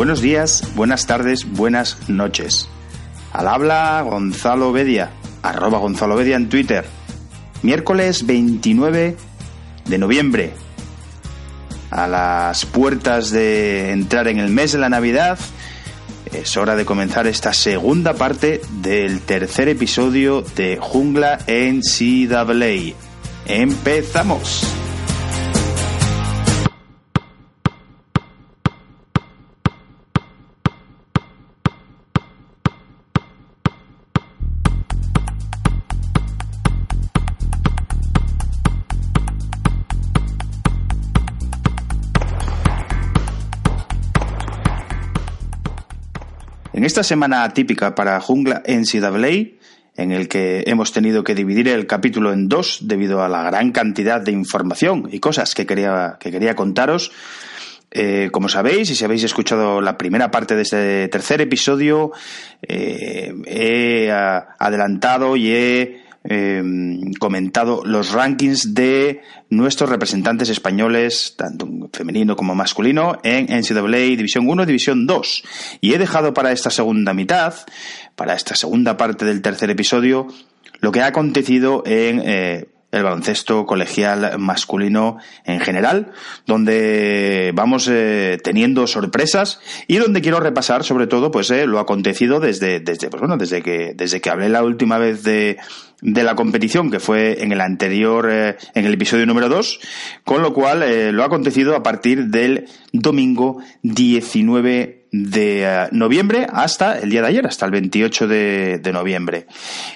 Buenos días, buenas tardes, buenas noches. Al habla Gonzalo Bedia, arroba Gonzalo Bedia en Twitter. Miércoles 29 de noviembre. A las puertas de entrar en el mes de la Navidad, es hora de comenzar esta segunda parte del tercer episodio de Jungla en CWA. ¡Empezamos! Esta semana típica para Jungla NCAA, en el que hemos tenido que dividir el capítulo en dos debido a la gran cantidad de información y cosas que quería, que quería contaros, eh, como sabéis, y si habéis escuchado la primera parte de este tercer episodio, eh, he adelantado y he eh, comentado los rankings de nuestros representantes españoles, tanto femenino como masculino, en NCAA División 1 y División 2. Y he dejado para esta segunda mitad, para esta segunda parte del tercer episodio, lo que ha acontecido en eh, el baloncesto colegial masculino en general, donde vamos eh, teniendo sorpresas y donde quiero repasar sobre todo pues eh, lo acontecido desde desde pues bueno desde que desde que hablé la última vez de de la competición que fue en el anterior eh, en el episodio número 2, con lo cual lo ha acontecido a partir del domingo 19 de eh, noviembre hasta el día de ayer, hasta el 28 de, noviembre.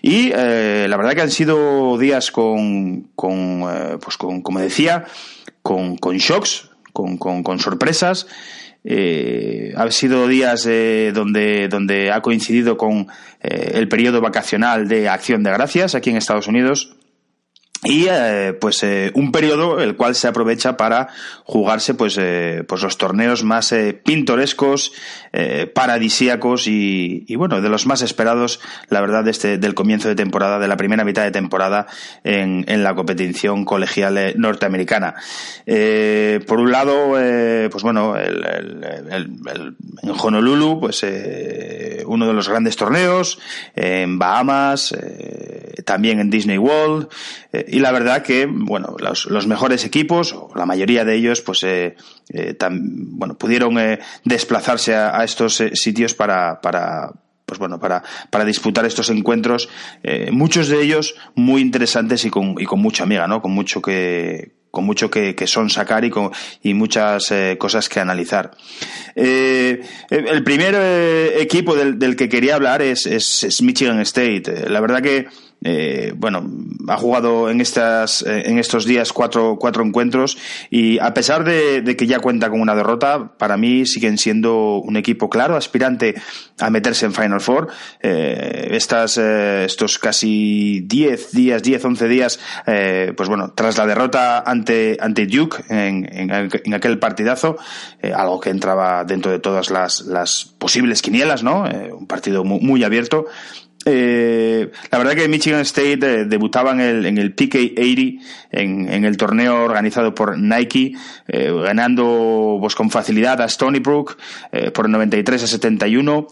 Y eh, la verdad que han sido días con, con eh, pues con, como decía, con, con shocks, con, con, sorpresas. han sido días donde, donde ha coincidido con el periodo vacacional de Acción de Gracias aquí en Estados Unidos y eh, pues eh, un periodo el cual se aprovecha para jugarse pues eh, pues los torneos más pintorescos paradisíacos y, y, bueno de los más esperados la verdad este del comienzo de temporada de la primera mitad de temporada en, en la competición colegial norteamericana. Por un lado pues bueno el, el, en Honolulu pues uno de los grandes torneos en Bahamas también en Disney World y la verdad que, bueno, los, mejores equipos, o la mayoría de ellos, pues, eh, eh bueno, pudieron eh, desplazarse a, estos eh, sitios para, para, pues bueno, para, para disputar estos encuentros, muchos de ellos muy interesantes y con, y con mucha amiga, ¿no? Con mucho que, con mucho que, que son sacar y, con, y muchas cosas que analizar. el primer equipo del, del, que quería hablar es, es, es Michigan State. La verdad que eh, bueno, ha jugado en estas eh, en estos días cuatro, cuatro encuentros y a pesar de, que ya cuenta con una derrota, para mí siguen siendo un equipo claro, aspirante a meterse en Final Four. Eh, estas, estos casi 10 días, 10, 11 días, pues bueno, tras la derrota ante, ante Duke en, en, aquel partidazo, algo que entraba dentro de todas las, las posibles quinielas, ¿no? un partido muy, muy abierto. Eh, la verdad que Michigan State eh, debutaba en el, en el PK80 en, el torneo organizado por Nike, eh, ganando pues, con facilidad a Stony Brook por 93 a 71.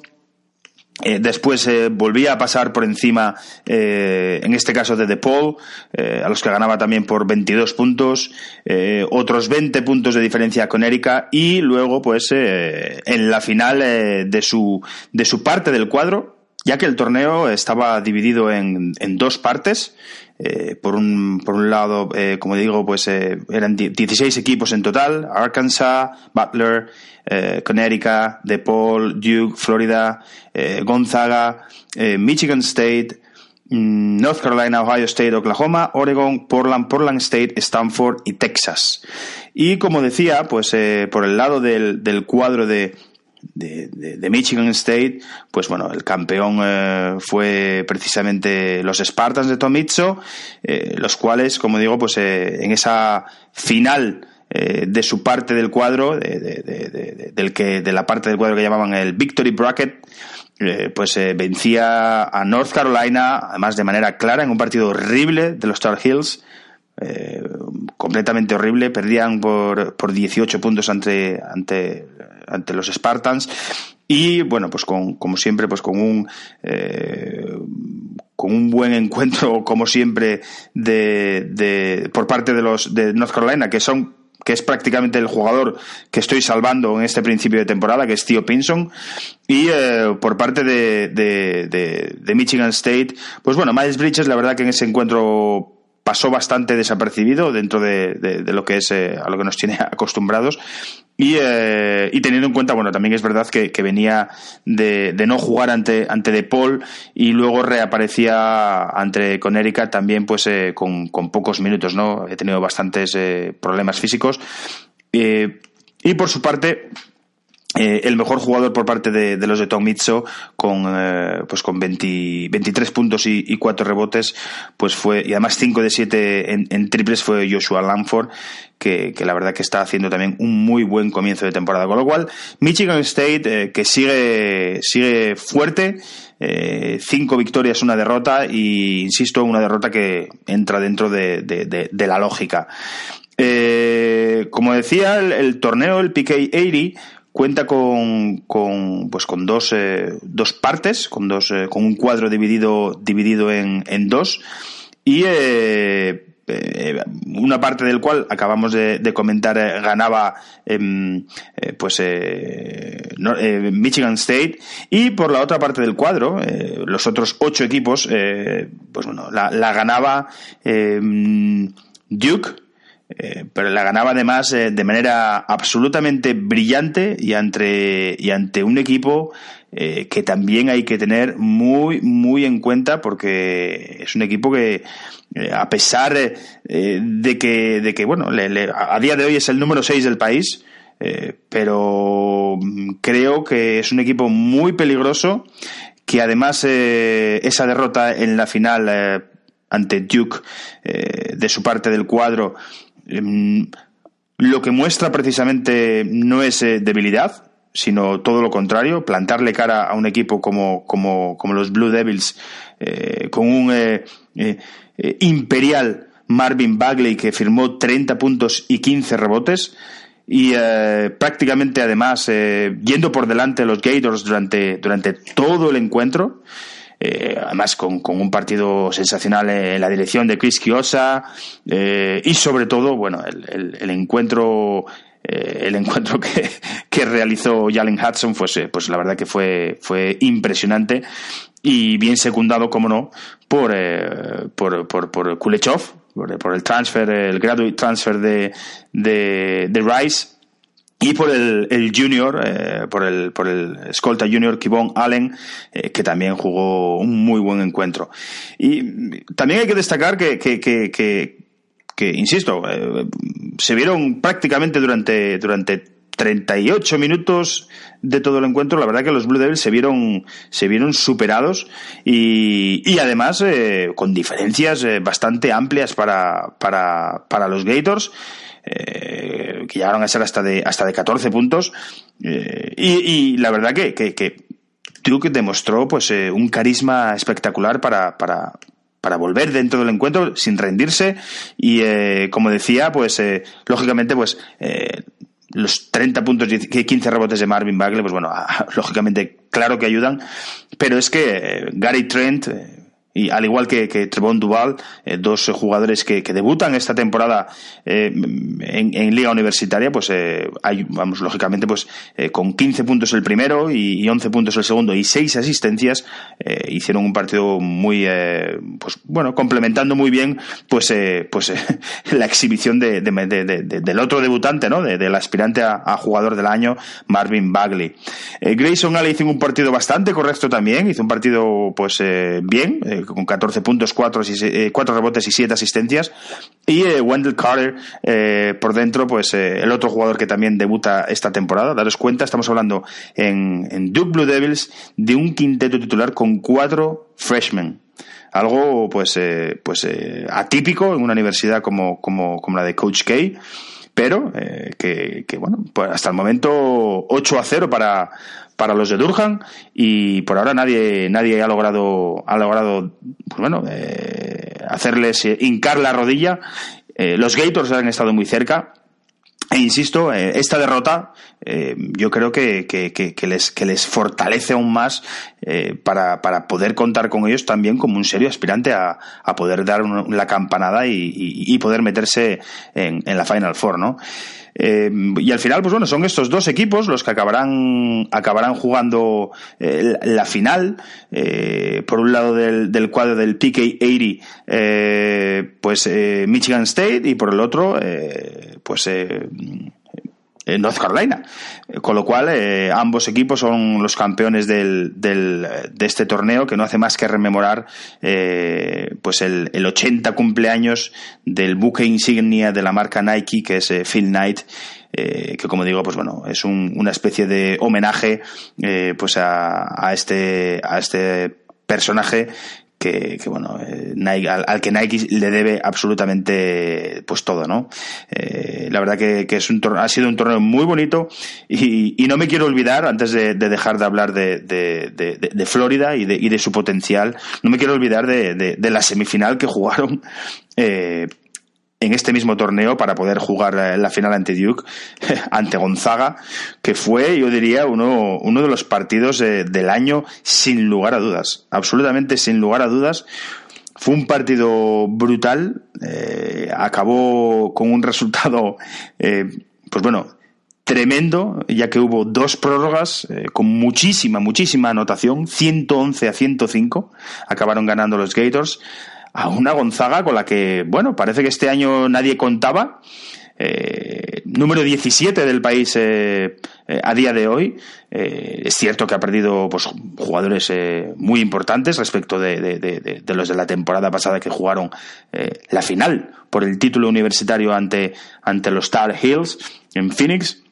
Eh, después volvía a pasar por encima, en este caso de DePaul, a los que ganaba también por 22 puntos, otros 20 puntos de diferencia con Erika y luego, pues, en la final de su de su parte del cuadro, ya que el torneo estaba dividido en, en dos partes. Eh, por, un, por un lado, eh, como digo, pues eh, eran 16 equipos en total, Arkansas, Butler, Connecticut, DePaul, Duke, Florida, Gonzaga, Michigan State, mm, North Carolina, Ohio State, Oklahoma, Oregon, Portland, Portland State, Stanford y Texas. Y como decía, pues por el lado del, del cuadro de, de, Michigan State, pues bueno, el campeón eh, fue precisamente los Spartans de Tomizzo, eh, los cuales, como digo, pues eh, en esa final de su parte del cuadro, del que, de la parte del cuadro que llamaban el Victory Bracket, pues vencía a North Carolina, además de manera clara, en un partido horrible de los Tar Heels, eh, completamente horrible. Perdían por, por 18 puntos ante, ante, ante los Spartans. Y bueno, pues con, como siempre, pues con un, eh, con un buen encuentro, como siempre, de, de, por parte de los de North Carolina, que son que es prácticamente el jugador que estoy salvando en este principio de temporada, que es Theo Pinson. Y eh, por parte de, de, Michigan State, pues bueno, Miles Bridges, la verdad que en ese encuentro pasó bastante desapercibido dentro de, de, lo que es eh, a lo que nos tiene acostumbrados y, eh, y, teniendo en cuenta bueno también es verdad que, venía de, no jugar ante ante De Paul y luego reaparecía ante Conérica también pues eh, con, con, pocos minutos no he tenido bastantes problemas físicos. Y por su parte eh, el mejor jugador por parte de, los de Tom Mitzo con eh, pues con 23 puntos y, y 4 rebotes pues fue y además 5 de 7 en, triples fue Joshua Lanford que, la verdad que está haciendo también un muy buen comienzo de temporada. Con lo cual Michigan State eh, que sigue sigue fuerte cinco victorias una derrota y insisto una derrota que entra dentro de, de la lógica. Como decía el, el torneo el PK 80 cuenta con, con, pues con dos, eh, dos partes, con, dos, eh, con un cuadro dividido, dividido en, en dos. Y eh, una parte del cual acabamos de, comentar ganaba em, pues Michigan State. Y por la otra parte del cuadro los otros ocho equipos pues bueno la, la ganaba em, Duke eh, pero la ganaba además eh, de manera absolutamente brillante y ante, y ante un equipo eh, que también hay que tener muy, muy en cuenta porque es un equipo que, a pesar de, que, de que, bueno, a día de hoy es el número 6 del país, pero creo que es un equipo muy peligroso que además esa derrota en la final ante Duke de su parte del cuadro Em, lo que muestra precisamente no es eh, debilidad, sino todo lo contrario, plantarle cara a un equipo como, como, como los Blue Devils, eh, con un eh, imperial Marvin Bagley que firmó 30 puntos y 15 rebotes, y prácticamente además yendo por delante los Gators durante, durante todo el encuentro. Eh, además con, un partido sensacional en la dirección de Chris Kiosa eh, y sobre todo, bueno, el, encuentro el encuentro eh, que, realizó Jalen Hudson, pues, pues la verdad que fue, fue impresionante y bien secundado, como no, por, por, por, por Kulechov, por, el transfer, el graduate transfer de, de Rice, y por el, el junior, eh, por el por el escolta junior Kibon Allen, eh, que también jugó un muy buen encuentro. Y también hay que destacar que, que, que, que, insisto, eh, se vieron prácticamente durante, durante 38 minutos de todo el encuentro, la verdad que los Blue Devils se vieron, se vieron superados y, y además con diferencias bastante amplias para, para, para los Gators eh, que llegaron a ser hasta de, hasta de 14 puntos. Eh, y, la verdad que, que, que Duke demostró pues eh, un carisma espectacular para, para, para volver dentro del encuentro sin rendirse y eh, como decía pues lógicamente pues los 30 puntos y 15 rebotes de Marvin Bagley pues bueno lógicamente claro que ayudan pero es que Gary Trent y al igual que, que Trevon Duval, eh, dos jugadores que, que, debutan esta temporada eh, en, en, liga universitaria, pues eh, hay, vamos, lógicamente, pues con 15 puntos el primero y, y, 11 puntos el segundo y 6 asistencias, hicieron un partido muy, pues bueno, complementando muy bien, pues, pues la exhibición de, de, de, del otro debutante, ¿no? del aspirante a, a, jugador del año, Marvin Bagley. Grayson Alley hizo un partido bastante correcto también, hizo un partido, pues, bien, con 14 puntos, 4, eh, rebotes y 7 asistencias. Y eh, Wendell Carter eh, por dentro, pues el otro jugador que también debuta esta temporada. Daros cuenta, estamos hablando en, en Duke Blue Devils de un quinteto titular con cuatro freshmen algo pues eh, pues atípico en una universidad como, como, como la de Coach K pero que, que, bueno pues hasta el momento 8 a 0 para para los de Durham y por ahora nadie nadie ha logrado ha logrado pues bueno eh, hacerles eh, hincar la rodilla eh, los Gators han estado muy cerca e insisto, esta derrota yo creo que, que, les, que les fortalece aún más para, para poder contar con ellos también como un serio aspirante a, a poder dar una, la campanada y, y, y poder meterse en, en, la Final Four, ¿no? Eh, y al final, pues bueno, son estos dos equipos los que acabarán, acabarán jugando eh, la final. Eh, por un lado del, del, cuadro del PK80, pues Michigan State, y por el otro, pues en North Carolina. Con lo cual, eh, ambos equipos son los campeones del, del, de este torneo, que no hace más que rememorar eh, pues el, el, 80 cumpleaños del buque insignia de la marca Nike, que es eh, Phil Knight. Eh, que como digo, pues bueno, es un, una especie de homenaje eh, pues a, a, este, a este personaje que, que bueno, eh, al, que Nike le debe absolutamente pues todo, ¿no? Eh, la verdad que, que es un ha sido un torneo muy bonito y, no me quiero olvidar, antes de, de dejar de hablar de, Florida y de, y de su potencial, no me quiero olvidar de, de la semifinal que jugaron eh, en este mismo torneo para poder jugar la final ante Duke, ante Gonzaga, que fue, yo diría, uno, uno de los partidos eh, del año sin lugar a dudas, absolutamente sin lugar a dudas. Fue un partido brutal, eh, acabó con un resultado, eh, pues bueno, tremendo, ya que hubo dos prórrogas eh, con muchísima, muchísima anotación, 111 a 105, acabaron ganando los Gators a una Gonzaga con la que, bueno, parece que este año nadie contaba. Eh, número 17 del país eh, eh, a día de hoy. Es cierto que ha perdido pues, jugadores muy importantes respecto de, de, de, de, los de la temporada pasada que jugaron la final por el título universitario ante, ante los Star Hills en Phoenix.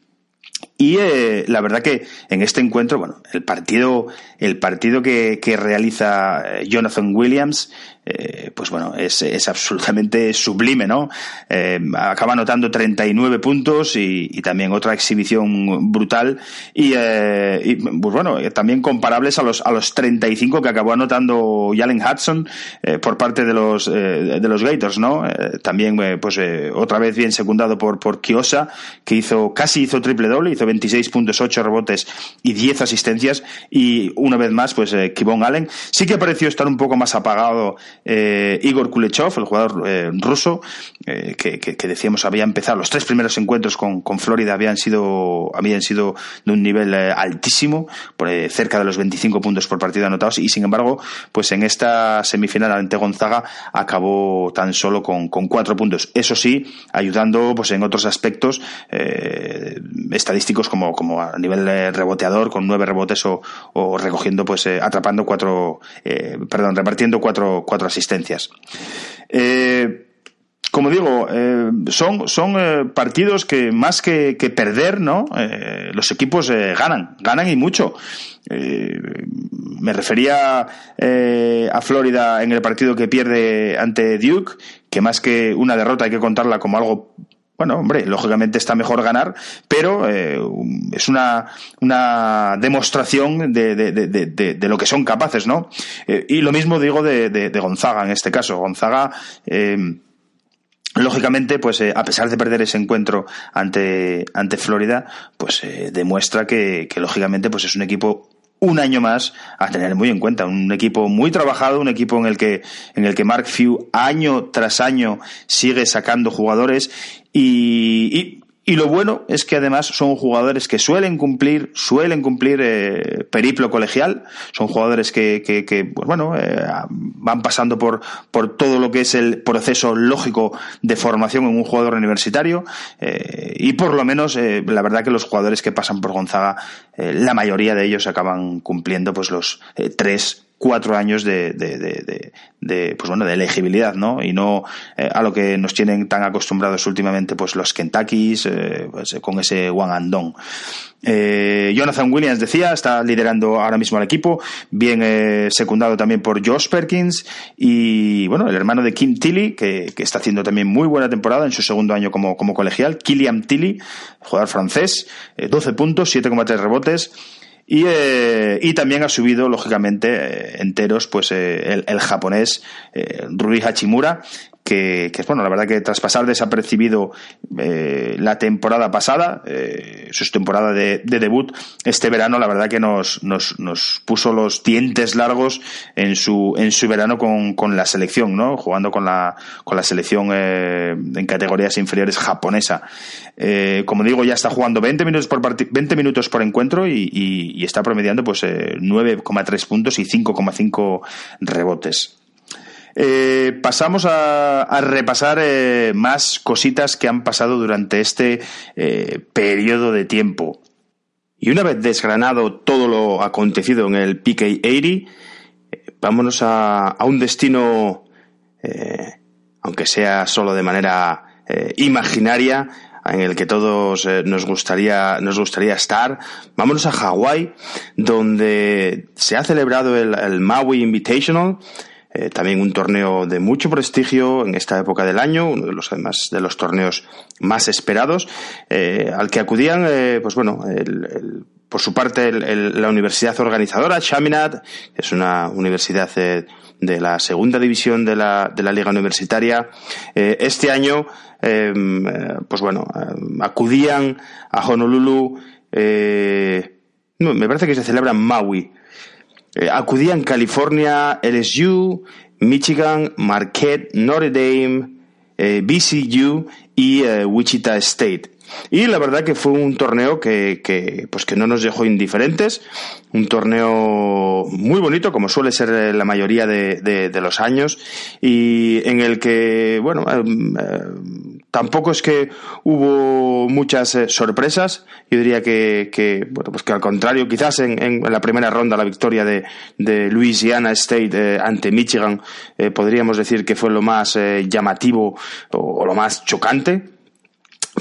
Y eh, la verdad que en este encuentro, bueno, el partido, el partido que, que realiza Jonathan Williams eh, pues bueno, es, es, absolutamente sublime, ¿no? Eh, acaba anotando 39 puntos y, y, también otra exhibición brutal y, eh, y, pues bueno, también comparables a los, a los 35 que acabó anotando Jalen Hudson eh, por parte de los, eh, de los Gators, ¿no? también, pues otra vez bien secundado por, por Kiosa, que hizo, casi hizo triple doble, hizo 26 puntos, 8 rebotes y 10 asistencias. Y una vez más, pues Kibon Allen. Sí que pareció estar un poco más apagado eh, Igor Kulechov, el jugador eh, ruso, eh, que, decíamos había empezado, los tres primeros encuentros con, con Florida habían sido, habían sido de un nivel eh, altísimo, por, eh, cerca de los 25 puntos por partido anotados, y sin embargo, pues en esta semifinal ante Gonzaga acabó tan solo con, con cuatro puntos. Eso sí, ayudando pues en otros aspectos eh, como, como a nivel reboteador, con nueve rebotes o, recogiendo, pues atrapando cuatro, perdón, repartiendo cuatro, cuatro asistencias. Eh, como digo, eh, son, son eh, partidos que más que, perder, ¿no? Eh, los equipos eh, ganan, ganan y mucho. me refería a Florida en el partido que pierde ante Duke, que más que una derrota hay que contarla como algo bueno, hombre, lógicamente está mejor ganar, pero eh, es una, una demostración de, de, de, de, lo que son capaces, ¿no? Eh, y lo mismo digo de, Gonzaga en este caso. Gonzaga, eh, lógicamente, pues a pesar de perder ese encuentro ante, ante Florida, pues demuestra que, que, lógicamente, pues es un equipo un año más a tener muy en cuenta. Un equipo muy trabajado, un equipo en el que, en el que Mark Few año tras año sigue sacando jugadores y, y lo bueno es que además son jugadores que suelen cumplir, suelen cumplir eh, periplo colegial, son jugadores que, que, pues bueno, eh, van pasando por, por todo lo que es el proceso lógico de formación en un jugador universitario eh, y por lo menos la verdad que los jugadores que pasan por Gonzaga, la mayoría de ellos acaban cumpliendo pues los tres cuatro años de, de, de, pues bueno, de elegibilidad, ¿no? Y no eh, a lo que nos tienen tan acostumbrados últimamente, pues los Kentuckys, eh, pues, con ese one and done. Eh, Jonathan Williams decía, está liderando ahora mismo al equipo, bien eh, secundado también por Josh Perkins y bueno, el hermano de Kim Tilly, que, que está haciendo también muy buena temporada en su segundo año como, como colegial, Killian Tilly, jugador francés, 12 puntos, 7,3 rebotes, y, eh, y también ha subido, lógicamente, eh, enteros, pues eh, el, el, japonés Rui Hachimura, que, que, bueno, la verdad que tras pasar desapercibido eh, la temporada pasada, eh, su temporada de, de, debut, este verano la verdad que nos, nos, nos, puso los dientes largos en su, en su verano con, con la selección, ¿no? Jugando con la, con la selección eh, en categorías inferiores japonesa. Eh, como digo, ya está jugando 20 minutos por, 20 minutos por encuentro y, y, y está promediando pues 9,3 eh, puntos y 5,5 rebotes. Eh, pasamos a, repasar eh, más cositas que han pasado durante este eh, periodo de tiempo. Y una vez desgranado todo lo acontecido en el PK80, eh, vámonos a, un destino, aunque sea solo de manera imaginaria, en el que todos nos gustaría nos gustaría estar. Vámonos a Hawái, donde se ha celebrado el, el Maui Invitational, eh, también un torneo de mucho prestigio en esta época del año, uno de los además de los torneos más esperados, eh, al que acudían, eh, pues bueno, el, por su parte el, la universidad organizadora, Chaminade, que es una universidad de la segunda división de la, de la liga universitaria. Este año, em, pues bueno, acudían a Honolulu, no, me parece que se celebra en Maui, acudían California, LSU, Michigan, Marquette, Notre Dame, eh, BCU y eh, Wichita State. Y la verdad que fue un torneo que, que, pues que no nos dejó indiferentes, un torneo muy bonito, como suele ser la mayoría de, de, de los años, y en el que, bueno, eh, eh, tampoco es que hubo muchas eh, sorpresas. Yo diría que, que, bueno, pues que al contrario, quizás en, la primera ronda la victoria de, de Louisiana State eh, ante Michigan eh, podríamos decir que fue lo más llamativo o, lo más chocante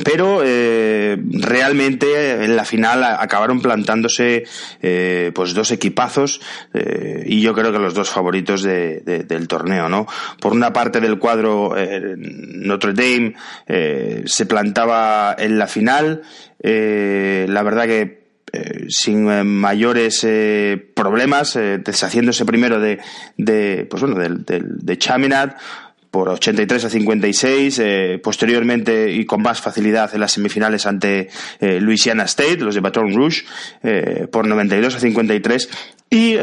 pero eh, realmente en la final acabaron plantándose eh, pues dos equipazos eh, y yo creo que los dos favoritos de, de, del torneo no por una parte del cuadro eh, Notre Dame eh, se plantaba en la final eh, la verdad que sin mayores problemas deshaciéndose primero de, de pues bueno de, de, de Chaminade por 83 a 56, eh, posteriormente y con más facilidad en las semifinales ante eh, Louisiana State, los de Baton Rouge, eh, por 92 a 53 y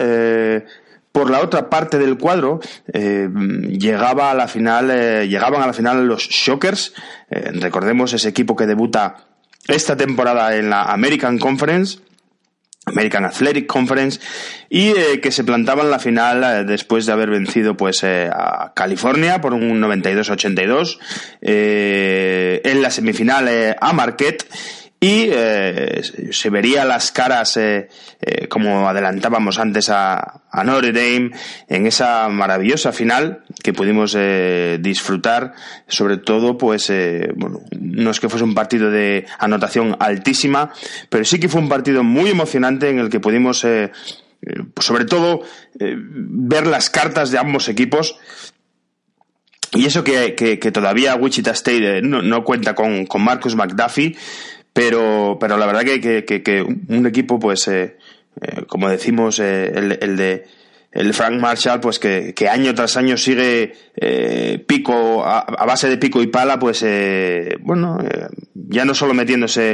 por la otra parte del cuadro llegaba a la final llegaban a la final los Shockers. Recordemos ese equipo que debuta esta temporada en la American Conference American Athletic Conference y eh, que se plantaba en la final eh, después de haber vencido pues eh, a California por un 92-82 eh, en la semifinal a Marquette y eh, se vería las caras, eh, eh, como adelantábamos antes a, a, Notre Dame, en esa maravillosa final que pudimos eh, disfrutar, sobre todo, pues, bueno, no es que fuese un partido de anotación altísima, pero sí que fue un partido muy emocionante en el que pudimos, sobre todo, ver las cartas de ambos equipos. Y eso que, que, todavía Wichita State no, no cuenta con, con Marcus McDuffie, pero, pero la verdad que, que, que, un equipo, pues, eh, eh, como decimos, eh, el, el, de el Frank Marshall, pues que, que año tras año sigue eh, pico, a, a, base de pico y pala, pues, eh, bueno, ya no solo metiéndose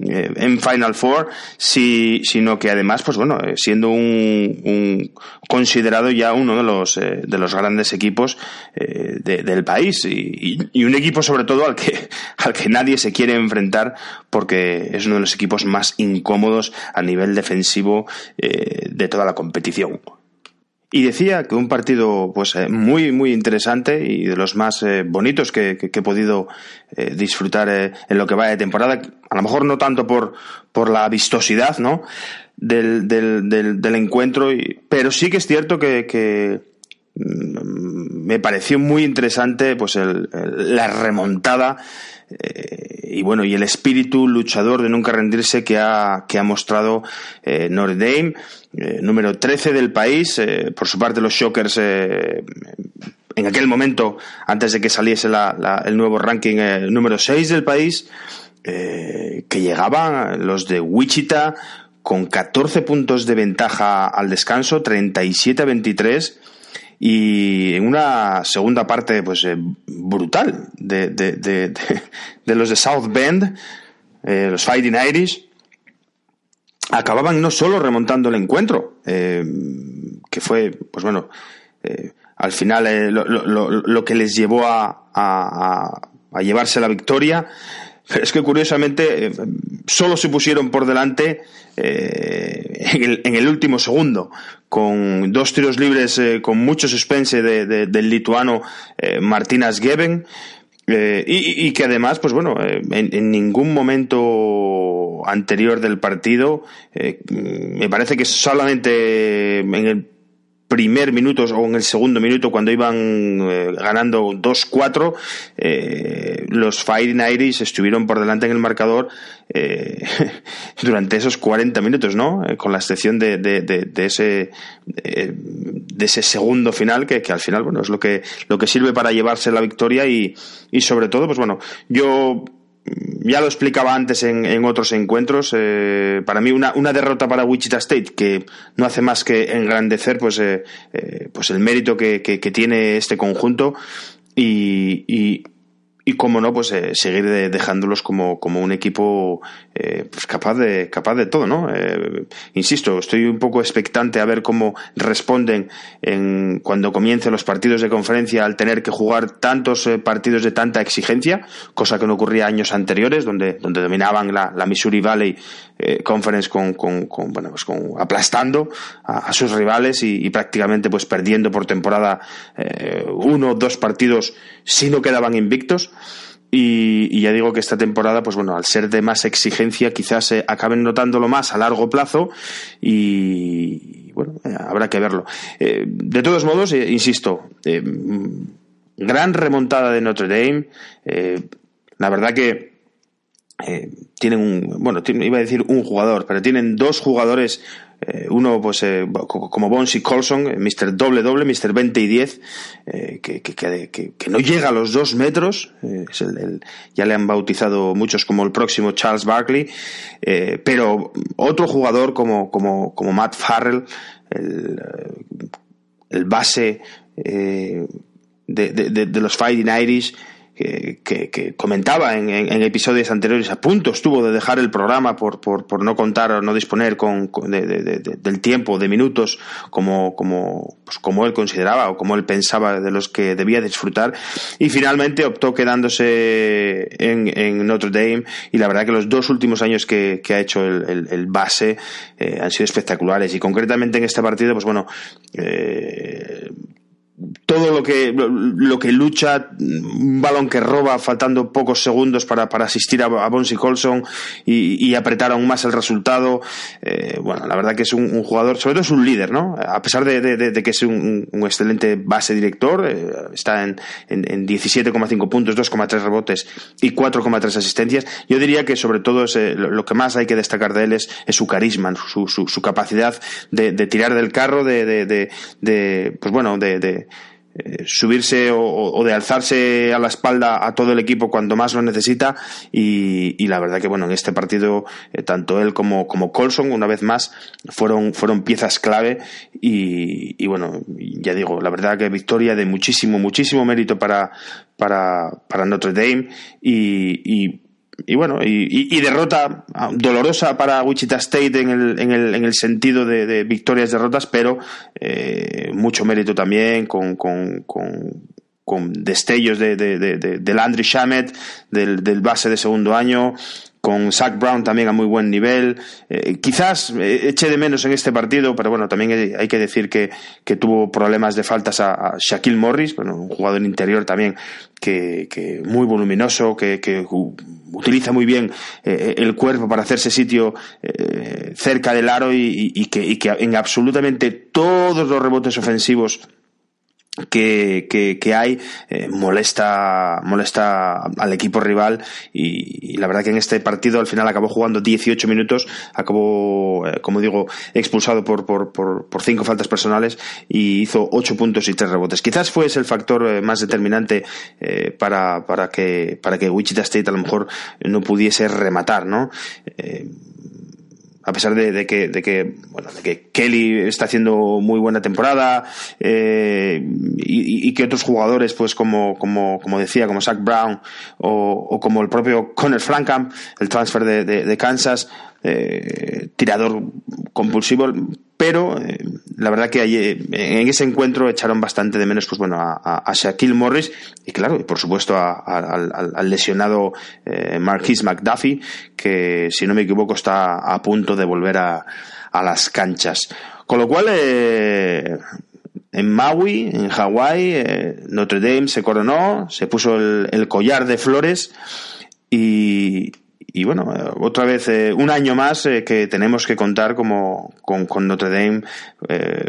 eh, en Final Four, sino que además, pues bueno, eh, siendo un, considerado ya uno de los, de los grandes equipos del país y, un equipo sobre todo al que, al que nadie se quiere enfrentar porque es uno de los equipos más incómodos a nivel defensivo de toda la competición. Y decía que un partido pues eh, muy muy interesante y de los más eh, bonitos que, he podido eh, disfrutar en lo que va de temporada, a lo mejor no tanto por, por la vistosidad ¿no? del, del, del, encuentro, pero sí que es cierto que, mm, me pareció muy interesante pues la remontada y bueno y el espíritu luchador de nunca rendirse que ha, que ha mostrado Notre Dame eh, número 13 del país. Eh, por su parte, los Shockers, eh, en aquel momento, antes de que saliese el nuevo ranking, número 6 del país, que llegaban los de Wichita con 14 puntos de ventaja al descanso, 37 a 23 y en una segunda parte pues brutal de, de, los de South Bend, los Fighting Irish, acababan no solo remontando el encuentro, eh, que fue, pues bueno, eh, al final eh, lo, que les llevó a, a, llevarse la victoria, pero es que curiosamente solo se pusieron por delante en el, en, el, último segundo, con dos tiros libres con mucho suspense del lituano Martinas Geben. Y, y, que además, pues bueno, en, en ningún momento anterior del partido, eh, me parece que solamente en el primer minuto o en el segundo minuto cuando iban eh, ganando 2-4 eh, los Fighting Irish estuvieron por delante en el marcador durante esos 40 minutos no con la excepción de, de, ese de ese segundo final que, que, al final bueno es lo que lo que sirve para llevarse la victoria y, y sobre todo pues bueno yo ya lo explicaba antes en, otros encuentros, eh, para mí una, una, derrota para Wichita State que no hace más que engrandecer pues, eh, eh, pues el mérito que, que, tiene este conjunto y, y, y como no, pues eh, seguir dejándolos como, como un equipo eh, pues capaz de capaz de todo, ¿no? Eh, insisto, estoy un poco expectante a ver cómo responden en, cuando comiencen los partidos de conferencia al tener que jugar tantos partidos de tanta exigencia, cosa que no ocurría años anteriores, donde, donde dominaban la, la Missouri Valley Conference con, con, con, bueno, pues con aplastando a, sus rivales y, y, prácticamente pues perdiendo por temporada uno o dos partidos si no quedaban invictos. Y, ya digo que esta temporada, pues bueno, al ser de más exigencia, quizás se acaben notándolo más a largo plazo y, bueno, eh, habrá que verlo. Eh, de todos modos, eh, insisto, gran remontada de Notre Dame. la verdad que tienen un, bueno, iba a decir un jugador, pero tienen dos jugadores eh, uno, pues, eh, como Bonsi Colson, eh, Mr. Doble Doble, Mr. 20 y 10, que, que, no llega a los dos metros, es el, ya le han bautizado muchos como el próximo Charles Barkley, pero otro jugador como, como, como Matt Farrell, el, el base de, de, de, los Fighting Irish, que, comentaba en, episodios anteriores, a punto estuvo de dejar el programa por, por, no contar o no disponer con, del tiempo, de minutos, como, como, pues como él consideraba o como él pensaba de los que debía disfrutar, y finalmente optó quedándose en, Notre Dame, y la verdad que los dos últimos años que, ha hecho el, base eh, han sido espectaculares, y concretamente en este partido, pues bueno, eh, todo lo que, lo que lucha, un balón que roba faltando pocos segundos para, para asistir a, a Bonsi Colson y, y, apretar aún más el resultado. Eh, bueno, la verdad que es un, jugador, sobre todo es un líder, ¿no? A pesar de, de, que es un, un, excelente base director, eh, está en, en, 17,5 puntos, 2,3 rebotes y 4,3 asistencias. Yo diría que sobre todo es, eh, lo, que más hay que destacar de él es, es su carisma, su, su, su capacidad de, de, tirar del carro, de, de, de pues bueno, de eh, subirse o, de alzarse a la espalda a todo el equipo cuando más lo necesita. Y, la verdad que bueno en este partido eh, tanto él como, como Colson una vez más fueron, fueron piezas clave. Y, bueno ya digo la verdad que victoria de muchísimo muchísimo mérito para, para, para Notre Dame. Y, y bueno, y, derrota dolorosa para Wichita State en el, en el, en el sentido de, victorias, derrotas, pero eh, mucho mérito también con, con, con, con destellos de, de, de, de Landry Shamet, del, del base de segundo año, con Zach Brown también a muy buen nivel. Eh, quizás eh, eché de menos en este partido, pero bueno, también hay que decir que, que tuvo problemas de faltas a, Shaquille Morris, bueno, un jugador interior también que, que muy voluminoso, que, que utiliza muy bien eh, el cuerpo para hacerse sitio cerca del aro y que en absolutamente todos los rebotes ofensivos que, que, que hay eh, molesta molesta al equipo rival y, la verdad que en este partido al final acabó jugando 18 minutos acabó eh, como digo expulsado por, por, por, por, cinco faltas personales y hizo 8 puntos y 3 rebotes. Quizás fue ese el factor eh, más determinante para, para que para que Wichita State a lo mejor no pudiese rematar no a pesar de, que, de que, bueno, de que Kelly está haciendo muy buena temporada eh, y, que otros jugadores, pues como, como, como decía, como Zach Brown o, como el propio Connor Frankham, el transfer de, de Kansas, eh, tirador compulsivo, pero eh, la verdad que eh, en ese encuentro echaron bastante de menos pues bueno a, Shaquille Morris y claro y por supuesto al, lesionado eh, Marquis McDuffie que si no me equivoco está a punto de volver a, las canchas. Con lo cual eh, en Maui, en Hawái, Notre Dame se coronó, se puso el collar de flores y, y bueno, eh, otra vez eh, un año más eh, que tenemos que contar como con, con Notre Dame,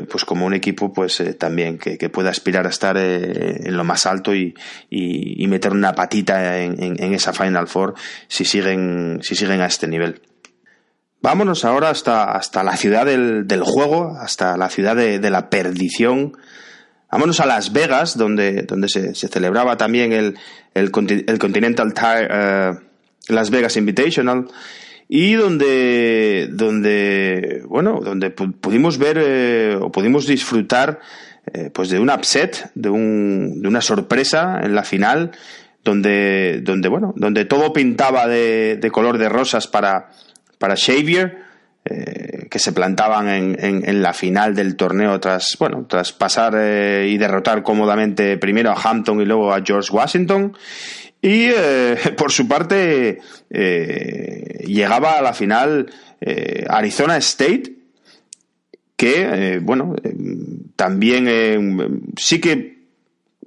pues como un equipo, pues también que, que, pueda aspirar a estar en lo más alto y, y, meter una patita en, en, esa Final Four si siguen si siguen a este nivel. Vámonos ahora hasta, hasta la ciudad del, del juego, hasta la ciudad de, de, la perdición. Vámonos a Las Vegas, donde, donde se, se celebraba también el, el, el Continental Tire las Vegas Invitational y donde, donde bueno, donde pudimos ver eh, o pudimos disfrutar eh, pues de un upset, de, un, de una sorpresa en la final, donde, donde bueno, donde todo pintaba de, de color de rosas para, para Xavier, eh, que se plantaban en, en, en, la final del torneo tras, bueno, tras pasar y derrotar cómodamente primero a Hampton y luego a George Washington. Y eh, por su parte eh, llegaba a la final eh, Arizona State, que, bueno, también sí que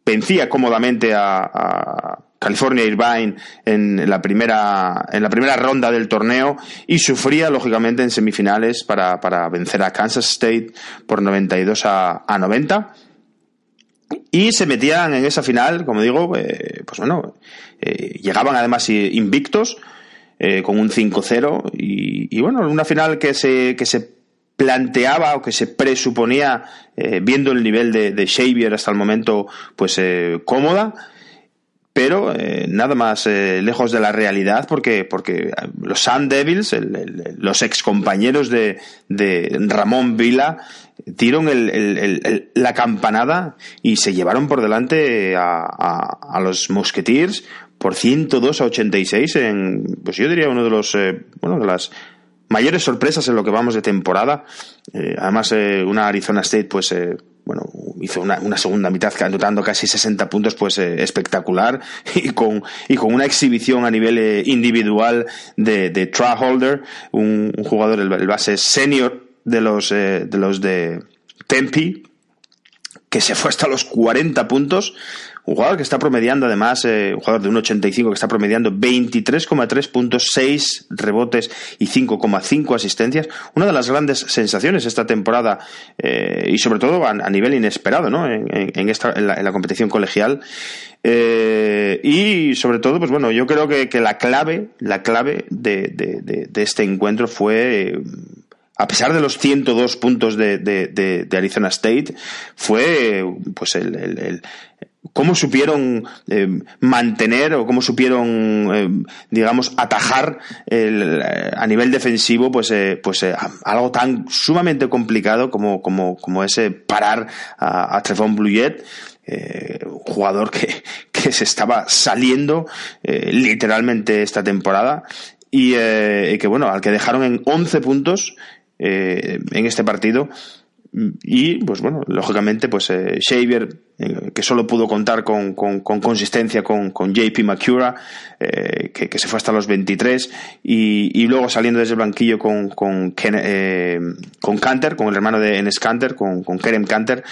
vencía cómodamente a, California Irvine en la primera en la primera ronda del torneo y sufría lógicamente en semifinales para, para vencer a Kansas State por 92 a, a 90 y se metían en esa final, como digo, eh, pues bueno, eh, llegaban además invictos, eh, con un 5-0, y, y, bueno, una final que se, que se planteaba o que se presuponía, viendo el nivel de, de, Xavier hasta el momento, pues cómoda, pero nada más lejos de la realidad, porque, porque los Sun Devils, los ex compañeros de, de Ramón Vila, dieron el, la campanada y se llevaron por delante a, a, los Musketeers por 102 a 86 en, pues yo diría uno de los, eh, bueno, de las mayores sorpresas en lo que vamos de temporada. Eh, además, eh, una Arizona State, pues, bueno, hizo una, una, segunda mitad anotando casi 60 puntos, pues, espectacular y con, y con una exhibición a nivel individual de, de Holder, un, un jugador, el, el base senior de los, eh, de los de Tempi, que se fue hasta los 40 puntos. Un jugador que está promediando además, eh, un jugador de 1,85 que está promediando 23,3 puntos, 6 rebotes y 5,5 asistencias. Una de las grandes sensaciones esta temporada eh, y sobre todo a, nivel inesperado ¿no? en, en, esta, en, la, competición colegial. Eh, y sobre todo, pues bueno, yo creo que, que la clave, la clave de este encuentro fue a pesar de los 102 puntos de, de, Arizona State, fue pues el, el, el cómo supieron eh, mantener o cómo supieron, eh, digamos, atajar el, eh, a nivel defensivo, pues, eh, pues eh, algo tan sumamente complicado como, como, como ese parar a, a Trevon Bluyet jugador que, que, se estaba saliendo literalmente esta temporada y que bueno, al que dejaron en 11 puntos en este partido. Y pues bueno, lógicamente pues Xavier eh, que solo pudo contar con, con, consistencia con, con, JP McCura, eh, que, se fue hasta los 23, y, luego saliendo desde el banquillo con, con, eh, con Canter, con el hermano de Enes Canter, con, con Kerem Canter,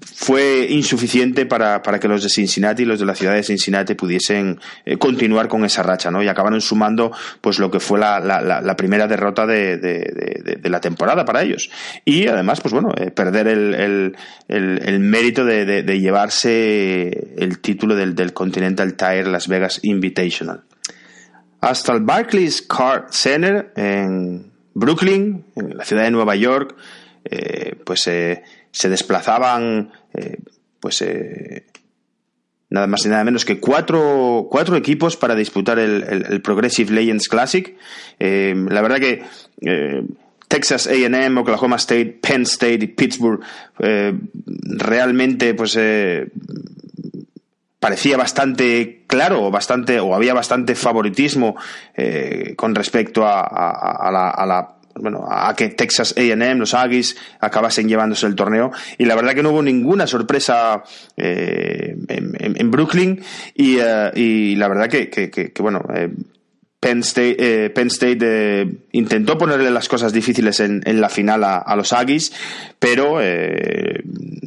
fue insuficiente para, para, que los de Cincinnati, los de la ciudad de Cincinnati, pudiesen continuar con esa racha, ¿no? Y acabaron sumando pues lo que fue la, la, primera derrota de, de, la temporada para ellos. Y además, pues bueno, perder el, el, el, mérito de, llevarse el título del, del, Continental Tire Las Vegas Invitational. Hasta el Barclays Car Center en Brooklyn, en la ciudad de Nueva York, eh, pues eh, se desplazaban eh, pues nada más y nada menos que cuatro, cuatro equipos para disputar el, el Progressive Legends Classic. la verdad que Texas A&M, Oklahoma State, Penn State y Pittsburgh eh, realmente pues eh, parecía bastante claro o bastante o había bastante favoritismo eh, con respecto a, la, bueno, a que Texas A&M, los Aggies, acabasen llevándose el torneo. Y la verdad que no hubo ninguna sorpresa en, Brooklyn. Y, la verdad que, que bueno, Penn State, eh, Penn State eh, intentó ponerle las cosas difíciles en, en la final a, a, los Aggies, pero eh,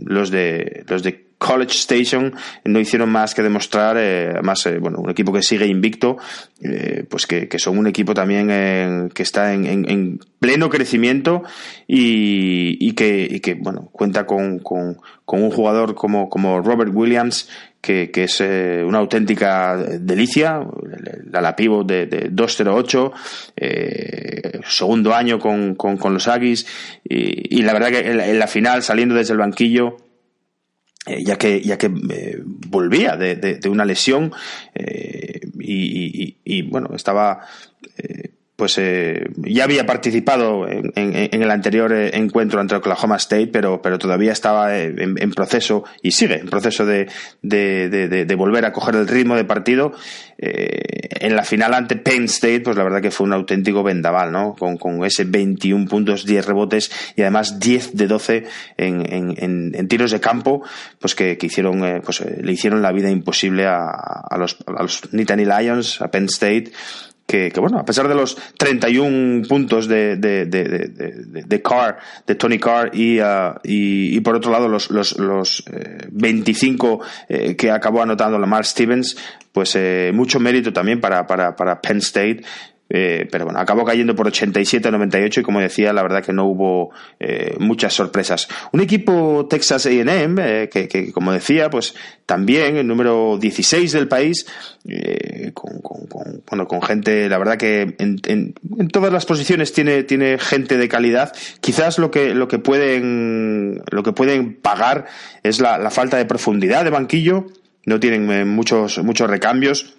los de los de College Station no hicieron más que demostrar, eh, además, eh, bueno, un equipo que sigue invicto, eh, pues que, que, son un equipo también que está en, en, en, pleno crecimiento y, y, que, que, bueno, cuenta con, con, un jugador como, como Robert Williams, que, que es una auténtica delicia, la, la pivot de, de 208, segundo año con, con, los Aggies, y, y, la verdad que en la final, saliendo desde el banquillo, eh, ya que, ya que eh, volvía de, de, una lesión eh, y, y, y, bueno, estaba pues eh, ya había participado en, el anterior eh, encuentro ante Oklahoma State, pero, pero todavía estaba eh, en, proceso y sigue en proceso de, de, volver a coger el ritmo de partido. en la final ante Penn State, pues la verdad que fue un auténtico vendaval, ¿no? Con, con ese 21 puntos, 10 rebotes y además 10 de 12 en, en tiros de campo, pues que, que hicieron, pues le hicieron la vida imposible a, a los Nittany Lions, a Penn State que, bueno, a pesar de los 31 puntos de, de, de, de Carr, de Tony Carr, y, uh, y, y, por otro lado los, los, los eh, 25 eh, que acabó anotando Lamar Stevens, pues eh, mucho mérito también para, para, para Penn State, eh, pero bueno, acabó cayendo por 87-98 y como decía, la verdad que no hubo eh, muchas sorpresas. Un equipo Texas AM, eh, que, como decía, pues también el número 16 del país, eh, con, con, con, bueno, con gente, la verdad que en, en, todas las posiciones tiene, tiene gente de calidad. Quizás lo que, lo que pueden, lo que pueden pagar es la, la falta de profundidad de banquillo. No tienen muchos, muchos recambios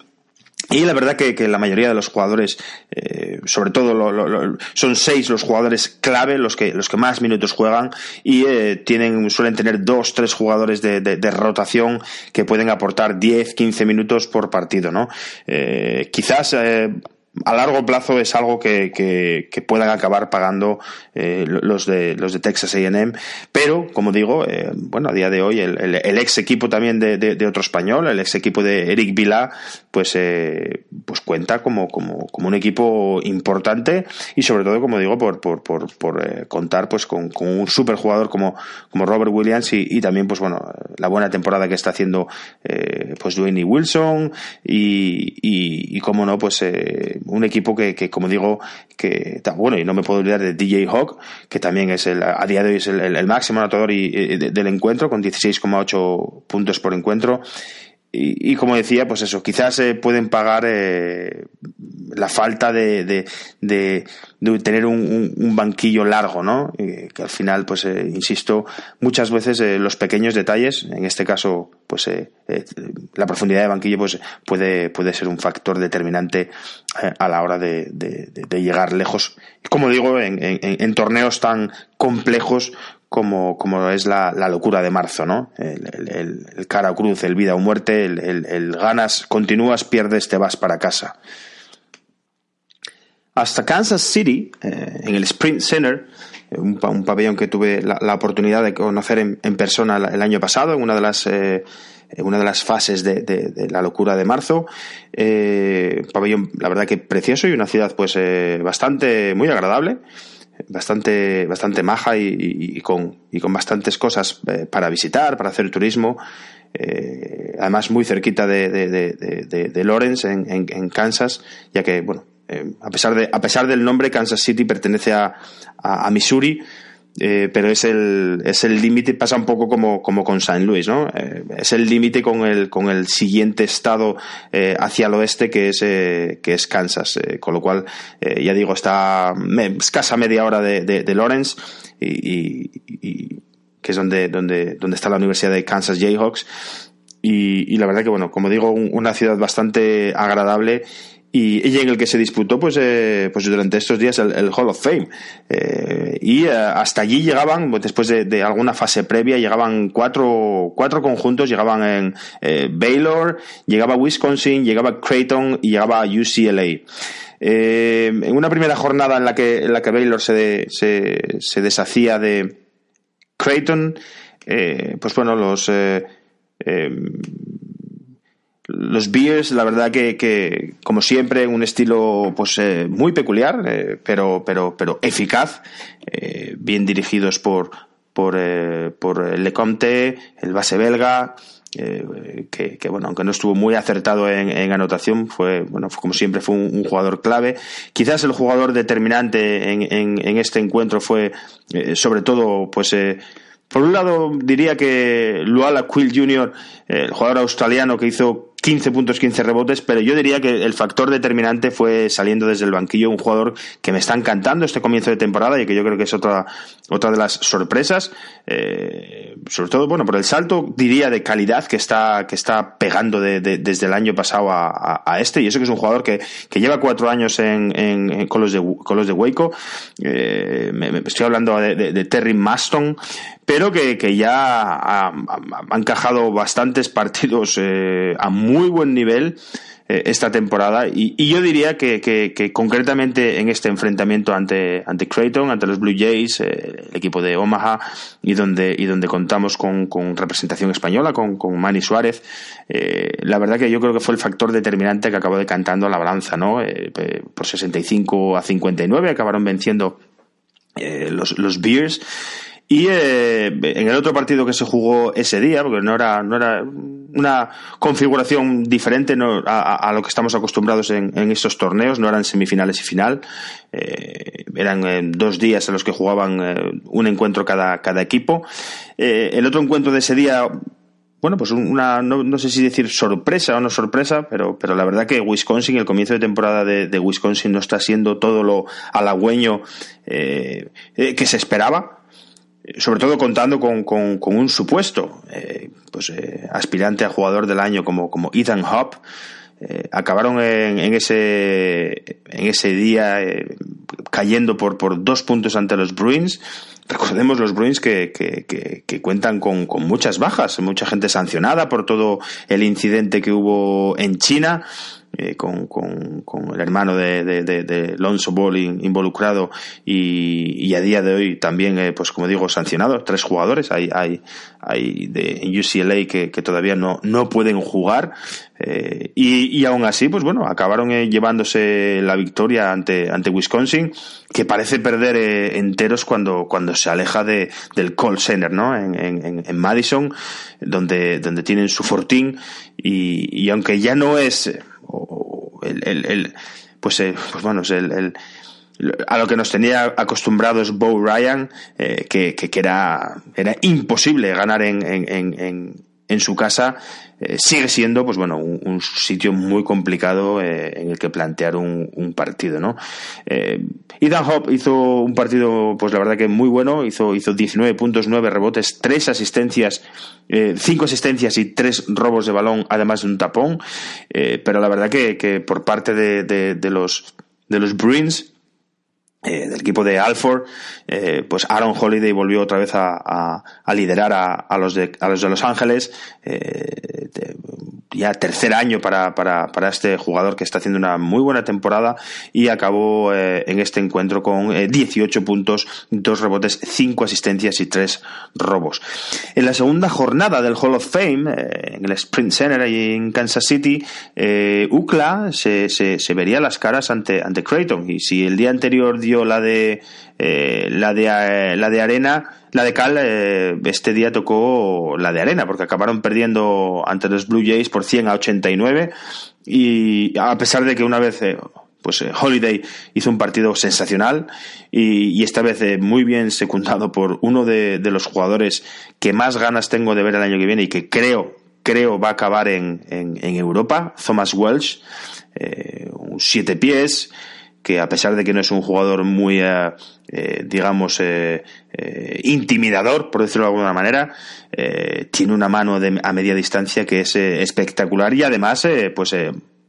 y la verdad que, que, la mayoría de los jugadores, eh, sobre todo lo, son seis los jugadores clave, los que, los que más minutos juegan, y eh, tienen, suelen tener dos, tres jugadores de, de, rotación que pueden aportar 10, 15 minutos por partido, ¿no? Eh, quizás a largo plazo es algo que, que, que puedan acabar pagando eh, los de los de Texas A&M pero como digo eh, bueno a día de hoy el, el, el ex equipo también de, de, de, otro español el ex equipo de Eric Vila pues eh, pues cuenta como, como, como un equipo importante y sobre todo como digo por por, por, por eh, contar pues con, con un super jugador como como Robert Williams y, y, también pues bueno la buena temporada que está haciendo eh, pues Dwayne Wilson y, y, y como no pues eh, un equipo que, que, como digo, que está bueno, y no me puedo olvidar de DJ Hawk, que también es el, a día de hoy es el, el, máximo anotador y, y, del encuentro, con 16,8 puntos por encuentro. Y, como decía, pues eso, quizás eh, pueden pagar eh, la falta de, de, de, tener un, un, banquillo largo, ¿no? Eh, que al final, pues, eh, insisto, muchas veces los pequeños detalles, en este caso, pues, la profundidad de banquillo, pues, puede, puede ser un factor determinante a la hora de, de, de, llegar lejos. Como digo, en, en, en torneos tan complejos como, como es la, locura de marzo, ¿no? El, cara o cruz, el vida o muerte, el, ganas, continúas, pierdes, te vas para casa. Hasta Kansas City, eh, en el Sprint Center, un, pabellón que tuve la, oportunidad de conocer en, persona el año pasado, en una de las, eh, una de las fases de, la locura de marzo. Eh, pabellón, la verdad que precioso y una ciudad pues eh, bastante, muy agradable bastante, bastante maja y, con, y con bastantes cosas eh, para visitar, para hacer turismo. además, muy cerquita de, de, de, Lawrence, en, en, Kansas, ya que, bueno, a, pesar de, a pesar del nombre, Kansas City pertenece a, a, Missouri, eh, pero es el es el límite pasa un poco como, como con Saint Louis no eh, es el límite con el con el siguiente estado eh, hacia el oeste que es que es Kansas con lo cual ya digo está escasa media hora de, de, Lawrence y, que es donde donde donde está la universidad de Kansas Jayhawks. Y, y la verdad que bueno como digo una ciudad bastante agradable y, en el que se disputó pues, eh, pues durante estos días el, Hall of Fame. Eh, y eh, hasta allí llegaban, pues, después de, alguna fase previa, llegaban cuatro, cuatro conjuntos, llegaban en Baylor, llegaba Wisconsin, llegaba Creighton y llegaba UCLA. en una primera jornada en la que, en la que Baylor se, se, se deshacía de Creighton, pues bueno, los los Beers, la verdad que, que como siempre, un estilo pues eh, muy peculiar, eh, pero, pero, pero eficaz, eh, bien dirigidos por, por, por Lecomte, el base belga, que, que, bueno, aunque no estuvo muy acertado en, en anotación, fue, bueno, como siempre fue un, jugador clave. Quizás el jugador determinante en, en, en este encuentro fue, sobre todo, pues, por un lado diría que Luala Quill Jr., el jugador australiano que hizo 15 puntos, 15 rebotes, pero yo diría que el factor determinante fue saliendo desde el banquillo un jugador que me está encantando este comienzo de temporada y que yo creo que es otra, otra de las sorpresas, eh, sobre todo, bueno, por el salto, diría, de calidad que está, que está pegando desde el año pasado a, este, y eso que es un jugador que, que lleva cuatro años en, en, con, los de, con los de Waco, eh, me, estoy hablando de, Terry Maston, pero que, que ya ha, ha, encajado bastantes partidos eh, a muy muy buen nivel eh, esta temporada y, yo diría que, que, concretamente en este enfrentamiento ante, ante Creighton, ante los Blue Jays, eh, el equipo de Omaha y donde, y donde contamos con, con representación española, con, con Manny Suárez, eh, la verdad que yo creo que fue el factor determinante que acabó decantando la balanza, ¿no? por 65 a 59 acabaron venciendo los, los Bears y eh, en el otro partido que se jugó ese día, porque no era, no era una configuración diferente a, lo que estamos acostumbrados en, estos torneos, no eran semifinales y final, eh, eran eh, dos días en los que jugaban un encuentro cada, cada equipo. el otro encuentro de ese día bueno, pues una, no, sé si decir sorpresa o no sorpresa, pero, pero la verdad que Wisconsin, el comienzo de temporada de, Wisconsin no está siendo todo lo halagüeño que se esperaba sobre todo contando con, con, un supuesto eh, pues, eh, aspirante a jugador del año como, como Ethan Hop, eh, acabaron en, en, ese, en ese día cayendo por, por dos puntos ante los Bruins. Recordemos los Bruins que, que, que, que cuentan con, con, muchas bajas, mucha gente sancionada por todo el incidente que hubo en China. Eh, con, con, con, el hermano de, de, de, Lonzo Ball involucrado y, y, a día de hoy también, eh, pues como digo, sancionado. Tres jugadores hay, hay, hay de UCLA que, que todavía no, no pueden jugar eh, y, y aún así, pues bueno, acabaron llevándose la victoria ante, ante Wisconsin, que parece perder enteros cuando, cuando se aleja de, del call center, ¿no? En, en, en Madison, donde, donde tienen su fortín y, y aunque ya no es el, el, pues, eh, pues bueno, el, el, a lo que nos tenía acostumbrados Bo Ryan, eh, que, que, era, era imposible ganar en, en, en, en su casa, eh, sigue siendo, pues bueno, un, sitio muy complicado eh, en el que plantear un, un partido, ¿no? Eh, Ethan Hop hizo un partido, pues la verdad que muy bueno, hizo, hizo 19 puntos, 9 rebotes, 3 asistencias, 5 asistencias y 3 robos de balón, además de un tapón, pero la verdad que, que por parte de, de, de los, de los Bruins, eh, del equipo de Alford, eh, pues Aaron Holiday volvió otra vez a, liderar a, los de, a los de Los Ángeles. Eh, ya tercer año para, para, para, este jugador que está haciendo una muy buena temporada y acabó en este encuentro con 18 puntos, dos rebotes, cinco asistencias y tres robos. En la segunda jornada del Hall of Fame, en el Sprint Center ahí en Kansas City, UCLA se, se, se, vería las caras ante, ante Creighton y si el día anterior dio la de eh, la de eh, la de arena la de cal eh, este día tocó la de arena porque acabaron perdiendo ante los Blue Jays por 100 a 89 y a pesar de que una vez pues Holiday hizo un partido sensacional y, esta vez muy bien secundado por uno de, los jugadores que más ganas tengo de ver el año que viene y que creo creo va a acabar en, en, Europa, Thomas Welsh, un siete pies, que a pesar de que no es un jugador muy, eh, eh, digamos, eh, intimidador, por decirlo de alguna manera, tiene una mano a media distancia que es espectacular y además, pues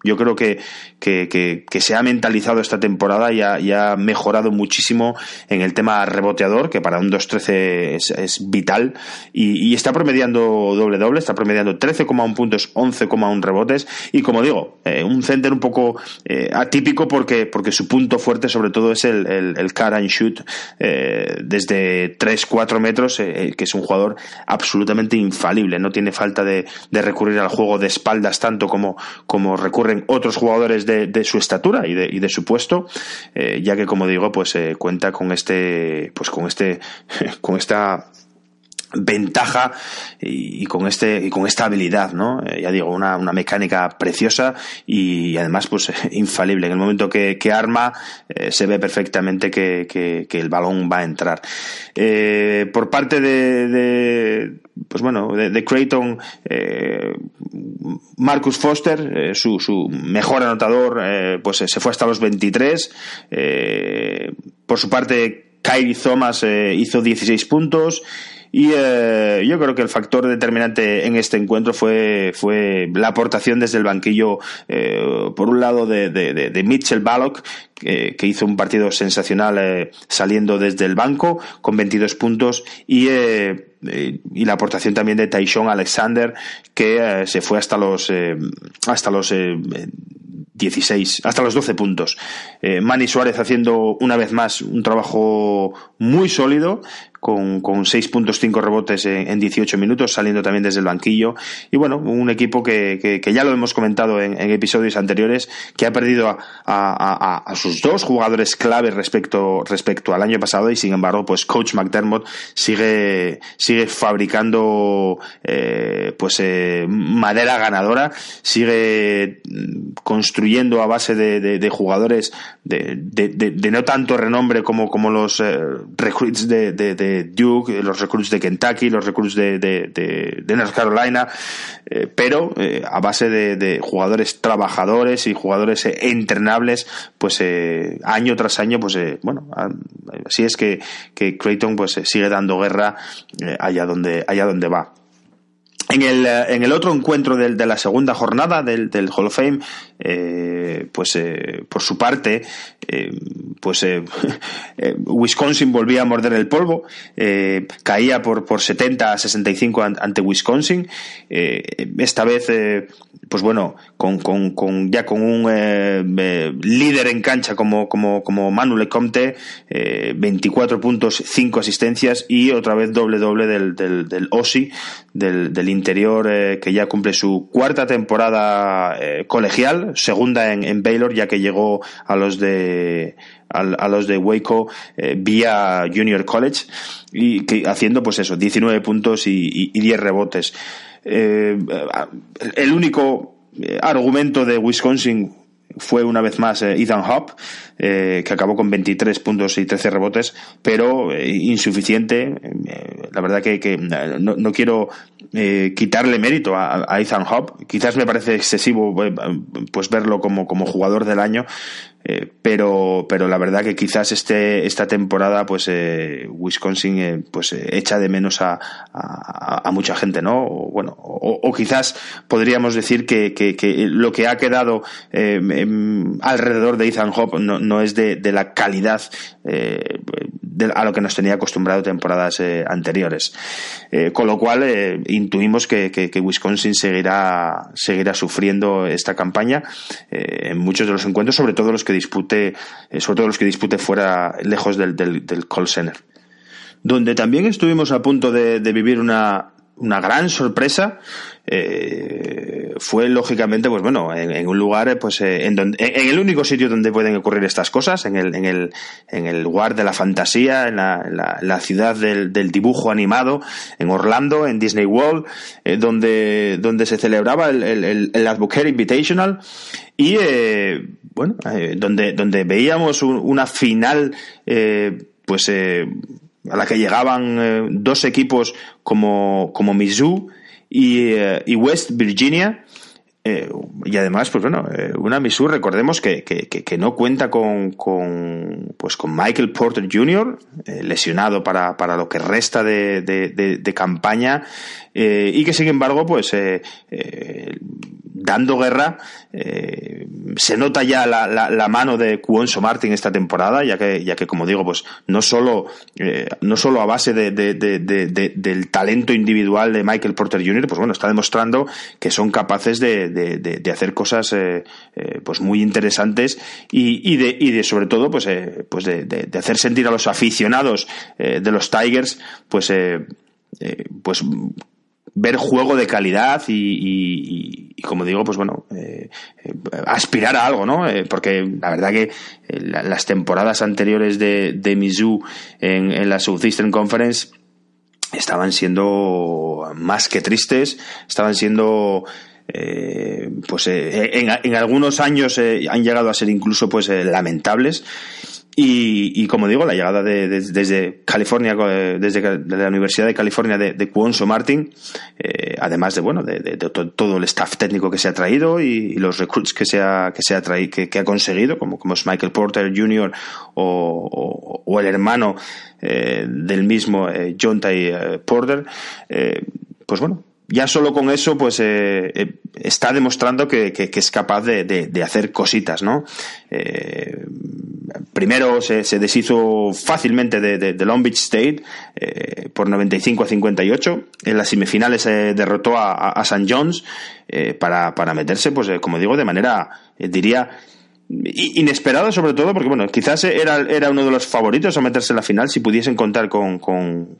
yo creo que, que, que, se ha mentalizado esta temporada y ha, y ha, mejorado muchísimo en el tema reboteador, que para un 2-13 es, vital, y, está promediando doble-doble, está promediando 13,1 puntos, 11,1 rebotes, y como digo, eh, un center un poco eh, atípico porque, porque su punto fuerte sobre todo es el, el, el car and shoot eh, desde 3-4 metros, que es un jugador absolutamente infalible, no tiene falta de, de recurrir al juego de espaldas tanto como, como recurre otros jugadores de, su estatura y de, y de su puesto, eh, ya que como digo, pues eh, cuenta con este, pues con este, con esta ventaja y, con este y con esta habilidad no eh, ya digo una, una, mecánica preciosa y además pues infalible. En el momento que, que arma eh, se ve perfectamente que, que, el balón va a entrar. Eh, por parte de, de, pues bueno de, de Creighton Marcus Foster su, su mejor anotador pues se fue hasta los 23 por su parte Kyrie Thomas hizo 16 puntos y eh, yo creo que el factor determinante en este encuentro fue, fue la aportación desde el banquillo, eh, por un lado, de, de, de Mitchell Ballock, que, que, hizo un partido sensacional eh, saliendo desde el banco con 22 puntos, y, eh, eh, y la aportación también de Tyshon Alexander, que se fue hasta los, hasta los 16, hasta los 12 puntos. Eh, Manny Suárez haciendo una vez más un trabajo muy sólido, con, con 6 puntos, 5 rebotes en, en, 18 minutos, saliendo también desde el banquillo. Y bueno, un equipo que, que, que ya lo hemos comentado en, en, episodios anteriores, que ha perdido a, a, a, sus dos jugadores clave respecto, respecto al año pasado y sin embargo, pues Coach McDermott sigue, sigue fabricando eh, pues eh, madera ganadora, sigue construyendo a base de, de, de jugadores de, de, no tanto renombre como, como los eh, recruits de, Duke, los recruits de Kentucky, los recruits de, de, North Carolina, eh, pero eh, a base de, jugadores trabajadores y jugadores eh, entrenables, pues año tras año, pues bueno, así es que, que Creighton pues sigue dando guerra allá donde, allá donde va. En el, en el otro encuentro de, de la segunda jornada del, del Hall of Fame, eh, pues eh, por su parte, eh, pues Wisconsin volvía a morder el polvo, caía por, por 70 a 65 ante Wisconsin. esta vez, pues bueno, con, con, con, ya con un líder en cancha como, como, como Manu Lecomte, 24 puntos, 5 asistencias y otra vez doble doble del, del, del OSI, del, del interior que ya cumple su cuarta temporada colegial, segunda en, en Baylor, ya que llegó a los de a, los de Waco eh, vía Junior College y haciendo pues eso 19 puntos y, 10 rebotes. Eh, el único eh, argumento de Wisconsin fue una vez más Ethan Hop, que acabó con 23 puntos y 13 rebotes, pero insuficiente. la verdad que, no, quiero quitarle mérito a, Ethan Hop. Quizás me parece excesivo pues verlo como, como jugador del año, Eh, pero, pero la verdad que quizás este, esta temporada, pues eh, Wisconsin eh, pues echa de menos a, mucha gente, ¿no? O, bueno, o, quizás podríamos decir que, que, lo que ha quedado alrededor de Ethan Hop no, no es de, de la calidad a lo que nos tenía acostumbrado temporadas anteriores. con lo cual intuimos que, que, Wisconsin seguirá, seguirá sufriendo esta campaña en muchos de los encuentros, sobre todo los que dispute, eh, sobre todo los que dispute fuera, lejos del, del, call center. Donde también estuvimos a punto de, vivir una, una gran sorpresa eh, fue lógicamente pues bueno en, un lugar pues eh, en, donde, en, el único sitio donde pueden ocurrir estas cosas en el en el, en el lugar de la fantasía en la, la, ciudad del, del, dibujo animado en Orlando en Disney World donde donde se celebraba el, el, el Advocate Invitational. Y bueno, eh, donde, donde veíamos una final, eh, pues eh, a la que llegaban dos equipos como, como y, y West Virginia. y además, pues bueno, una Mizzou, recordemos que, que, que, no cuenta con, con, pues con Michael Porter Jr., lesionado para, para lo que resta de, de, campaña, y que sin embargo, pues dando guerra. Eh, se nota ya la, la, mano de Cuonso Martin esta temporada, ya que, ya que como digo, pues no solo, eh, no solo a base de, de, de, del talento individual de Michael Porter Jr., pues bueno, está demostrando que son capaces de, hacer cosas eh, eh, pues muy interesantes y, y, de, y de sobre todo pues, pues de, hacer sentir a los aficionados de los Tigers pues pues ver juego de calidad y, como digo, pues bueno, eh, eh, aspirar a algo, ¿no? Eh, porque la verdad que las temporadas anteriores de, de Mizzou en, en la Southeastern Conference estaban siendo más que tristes, estaban siendo pues en, en, algunos años han llegado a ser incluso pues lamentables y, y, como digo, la llegada de, desde California, eh, desde la Universidad de California de, de Cuonso Martin, eh, además de bueno, de, todo el staff técnico que se ha traído y, los recruits que se ha, que se ha traído, que, ha conseguido, como, como es Michael Porter Jr. o, o, el hermano eh, del mismo eh, John Ty eh, Porter, pues bueno, ya solo con eso, pues eh, eh, está demostrando que, es capaz de, hacer cositas, ¿no? Eh, primero se, se, deshizo fácilmente de, Long Beach State por 95 a 58. En las semifinales derrotó a, a, a St. John's para, para meterse, pues como digo, de manera, diría, inesperado sobre todo porque bueno quizás era, era uno de los favoritos a meterse en la final si pudiesen contar con, con,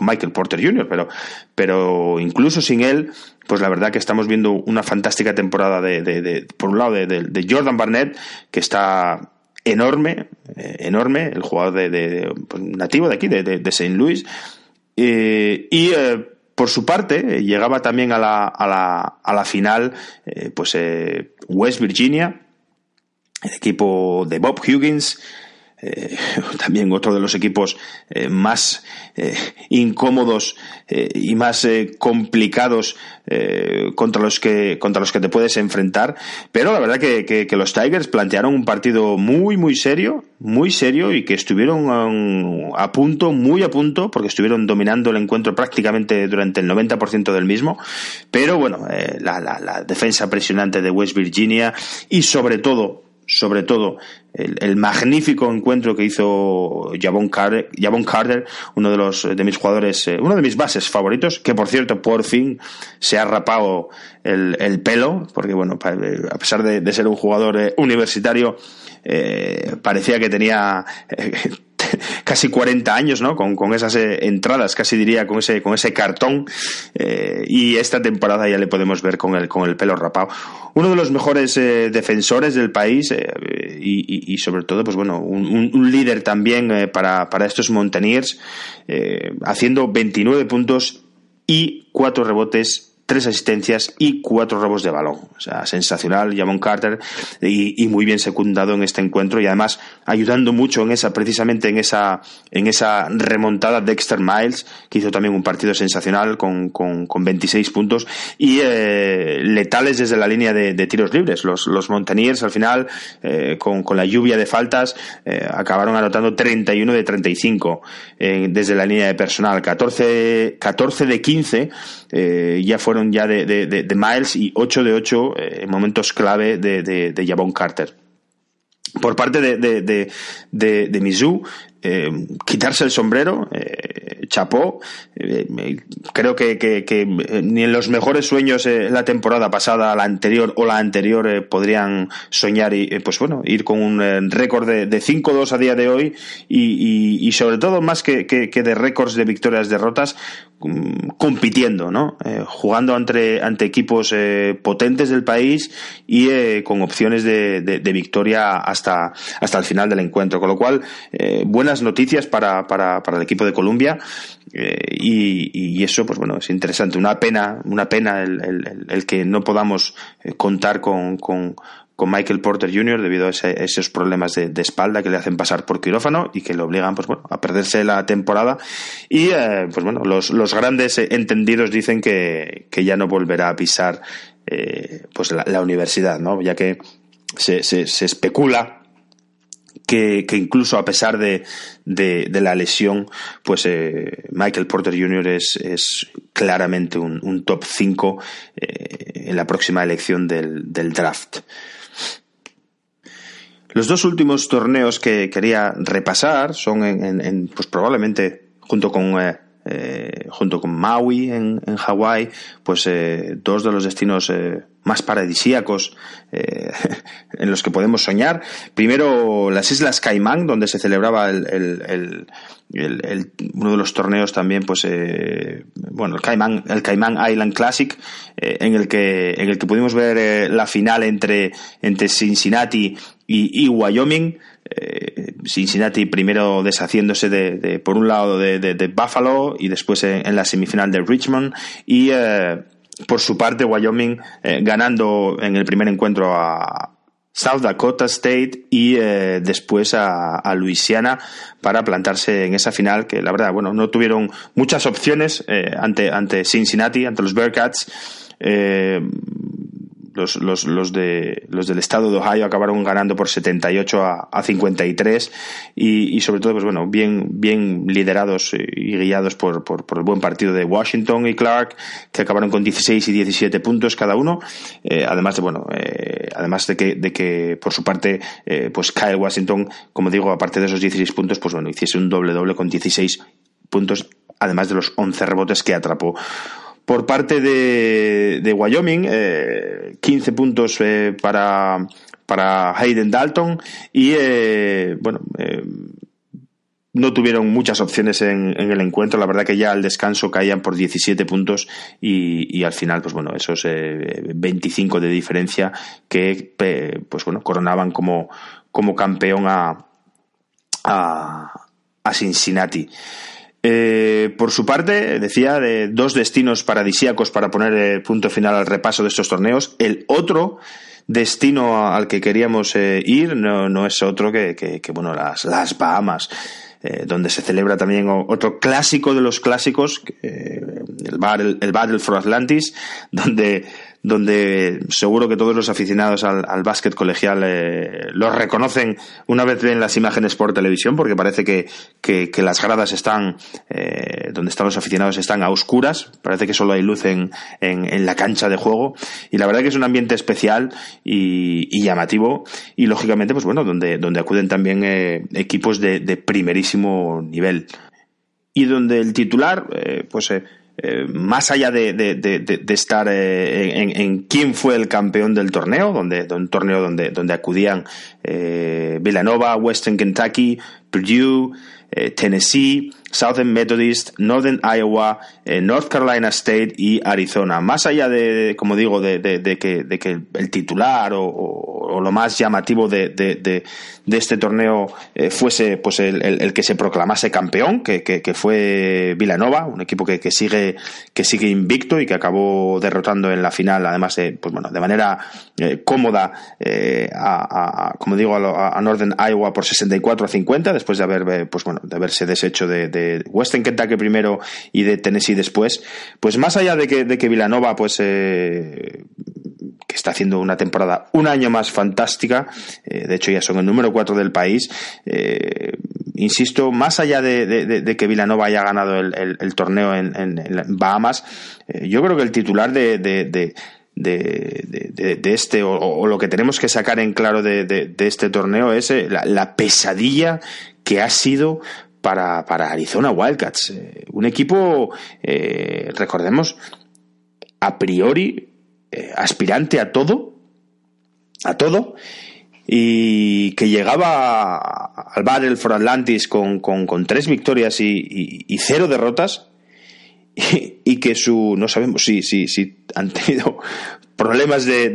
Michael Porter Jr. pero pero incluso sin él pues la verdad que estamos viendo una fantástica temporada de, de, por un lado de, Jordan Barnett que está enorme eh, enorme el jugador de, pues, nativo de aquí de, St. Louis eh, y eh, por su parte, llegaba también a la, a la, a la final pues West Virginia, el equipo de Bob Huggins, eh, también otro de los equipos eh, más eh, incómodos y más complicados contra los que contra los que te puedes enfrentar. Pero la verdad que, que, los Tigers plantearon un partido muy muy serio muy serio y que estuvieron um, a punto muy a punto porque estuvieron dominando el encuentro prácticamente durante el 90% del mismo. Pero bueno la, la, la defensa presionante de West Virginia y sobre todo sobre todo el, magnífico encuentro que hizo Javon Carter, uno de los de mis jugadores, eh, uno de mis bases favoritos, que por cierto por fin se ha rapado el, pelo, porque bueno, eh, a pesar de, ser un jugador eh, universitario, parecía que tenía casi 40 años, ¿no? Con, con esas eh, entradas, casi diría, con ese, con ese cartón. Eh, y esta temporada ya le podemos ver con el, con el pelo rapado. Uno de los mejores eh, defensores del país y, sobre todo, pues bueno, un, un líder también para, para estos Mountaineers, haciendo 29 puntos y 4 rebotes tres asistencias y cuatro robos de balón. O sea, sensacional, Jamon Carter, y, muy bien secundado en este encuentro y además ayudando mucho en esa, precisamente en esa, en esa remontada Dexter Miles, que hizo también un partido sensacional con, con, con 26 puntos y eh, letales desde la línea de, tiros libres. Los, los Mountaineers al final, eh, con, con, la lluvia de faltas, eh, acabaron anotando 31 de 35 desde la línea de personal, 14, 14 de 15 ya fueron ya de, de, Miles y 8 de 8 eh, en momentos clave de, de, de Javon Carter. Por parte de, de, de, de Mizzou, eh, quitarse el sombrero, eh, chapó. Eh, creo que, que, ni en los mejores sueños la temporada pasada, la anterior o la anterior podrían soñar y, pues bueno, ir con un récord de, de 5-2 a día de hoy y, sobre todo más que, que de récords de victorias derrotas, mm, compitiendo, ¿no? jugando ante, ante equipos potentes del país y con opciones de, de, victoria hasta, hasta el final del encuentro. Con lo cual, buenas noticias para, para, para el equipo de Colombia eh, y, eso, pues bueno, es interesante. Una pena, una pena el, el, que no podamos eh, contar con, con, Michael Porter Jr. debido a, esos problemas de, espalda que le hacen pasar por quirófano y que le obligan pues bueno a perderse la temporada y eh, pues bueno los, los grandes entendidos dicen que, que ya no volverá a pisar pues la, universidad no ya que se, se especula que, incluso a pesar de, de, la lesión, pues eh, Michael Porter Jr. es, es claramente un, top 5 eh, en la próxima elección del, del draft. Los dos últimos torneos que quería repasar son en, en, pues probablemente junto con eh, junto con Maui en, en Hawái, pues dos de los destinos más paradisíacos eh, en los que podemos soñar. Primero, las Islas Caimán, donde se celebraba el, el, el, uno de los torneos también, pues, eh, bueno, el Caimán, el Caimán Island Classic, en el que en el que pudimos ver la final entre entre Cincinnati y, y Wyoming. Eh, Cincinnati primero deshaciéndose de, por un lado de, Buffalo y después en, la semifinal de Richmond y eh, por su parte Wyoming eh, ganando en el primer encuentro a South Dakota State y después a, a, Louisiana para plantarse en esa final que la verdad bueno no tuvieron muchas opciones ante ante Cincinnati ante los Bearcats los, los, los, de, los del estado de Ohio acabaron ganando por 78 a, a 53 y, y sobre todo, pues bueno, bien, bien liderados y guiados por, por, el buen partido de Washington y Clark, que acabaron con 16 y 17 puntos cada uno, eh, además de, bueno, eh, además de que, de que por su parte, eh, pues Kyle Washington, como digo, aparte de esos 16 puntos, pues bueno, hiciese un doble doble con 16 puntos, además de los 11 rebotes que atrapó por parte de, de Wyoming, eh, 15 puntos eh, para, para Hayden Dalton y, eh, bueno, eh, no tuvieron muchas opciones en, en, el encuentro. La verdad que ya al descanso caían por 17 puntos y, y al final, pues bueno, esos eh, 25 de diferencia que, pues bueno, coronaban como, como campeón a, a, a Cincinnati. Eh, por su parte, decía, de dos destinos paradisíacos para poner eh, punto final al repaso de estos torneos. El otro destino al que queríamos eh, ir no, no, es otro que, que, bueno, las, las Bahamas. Eh, donde se celebra también otro clásico de los clásicos, eh, el, Battle, el Battle for Atlantis, donde donde seguro que todos los aficionados al, al básquet colegial eh, los reconocen una vez ven las imágenes por televisión, porque parece que, que, las gradas están, eh, donde están los aficionados están a oscuras, parece que solo hay luz en, en, en, la cancha de juego, y la verdad que es un ambiente especial y, y llamativo, y lógicamente, pues bueno, donde, donde acuden también eh, equipos de, de, primerísimo nivel. Y donde el titular, eh, pues eh, eh, más allá de, de, de, de estar eh, en, en, quién fue el campeón del torneo, donde, un torneo donde, donde acudían Villanova, Western Kentucky, Purdue, Tennessee, Southern Methodist, Northern Iowa, eh, North Carolina State y Arizona. Más allá de, como digo, de, que, el titular o, lo más llamativo de, este torneo eh, fuese pues el, que se proclamase campeón, que, fue Villanova, un equipo que, sigue que sigue invicto y que acabó derrotando en la final, además de pues bueno, de manera eh, cómoda, a, como digo, a, Northern Iowa por 64 a 50, después de haber pues bueno, de haberse deshecho de Western Kentucky primero y de Tennessee después, pues más allá de que, de que Villanova, pues eh, que está haciendo una temporada un año más fantástica, eh, de hecho ya son el número 4 del país, eh, insisto, más allá de, que Villanova haya ganado el, torneo en, Bahamas, yo creo que el titular de, de, este, o, lo que tenemos que sacar en claro de, este torneo es la, pesadilla que ha sido para, Arizona Wildcats. Eh, un equipo, eh, recordemos, a priori eh, aspirante a todo, a todo, y que llegaba al Battle for Atlantis con, tres victorias y, cero derrotas, y, que su, no sabemos si, si, si han tenido problemas de,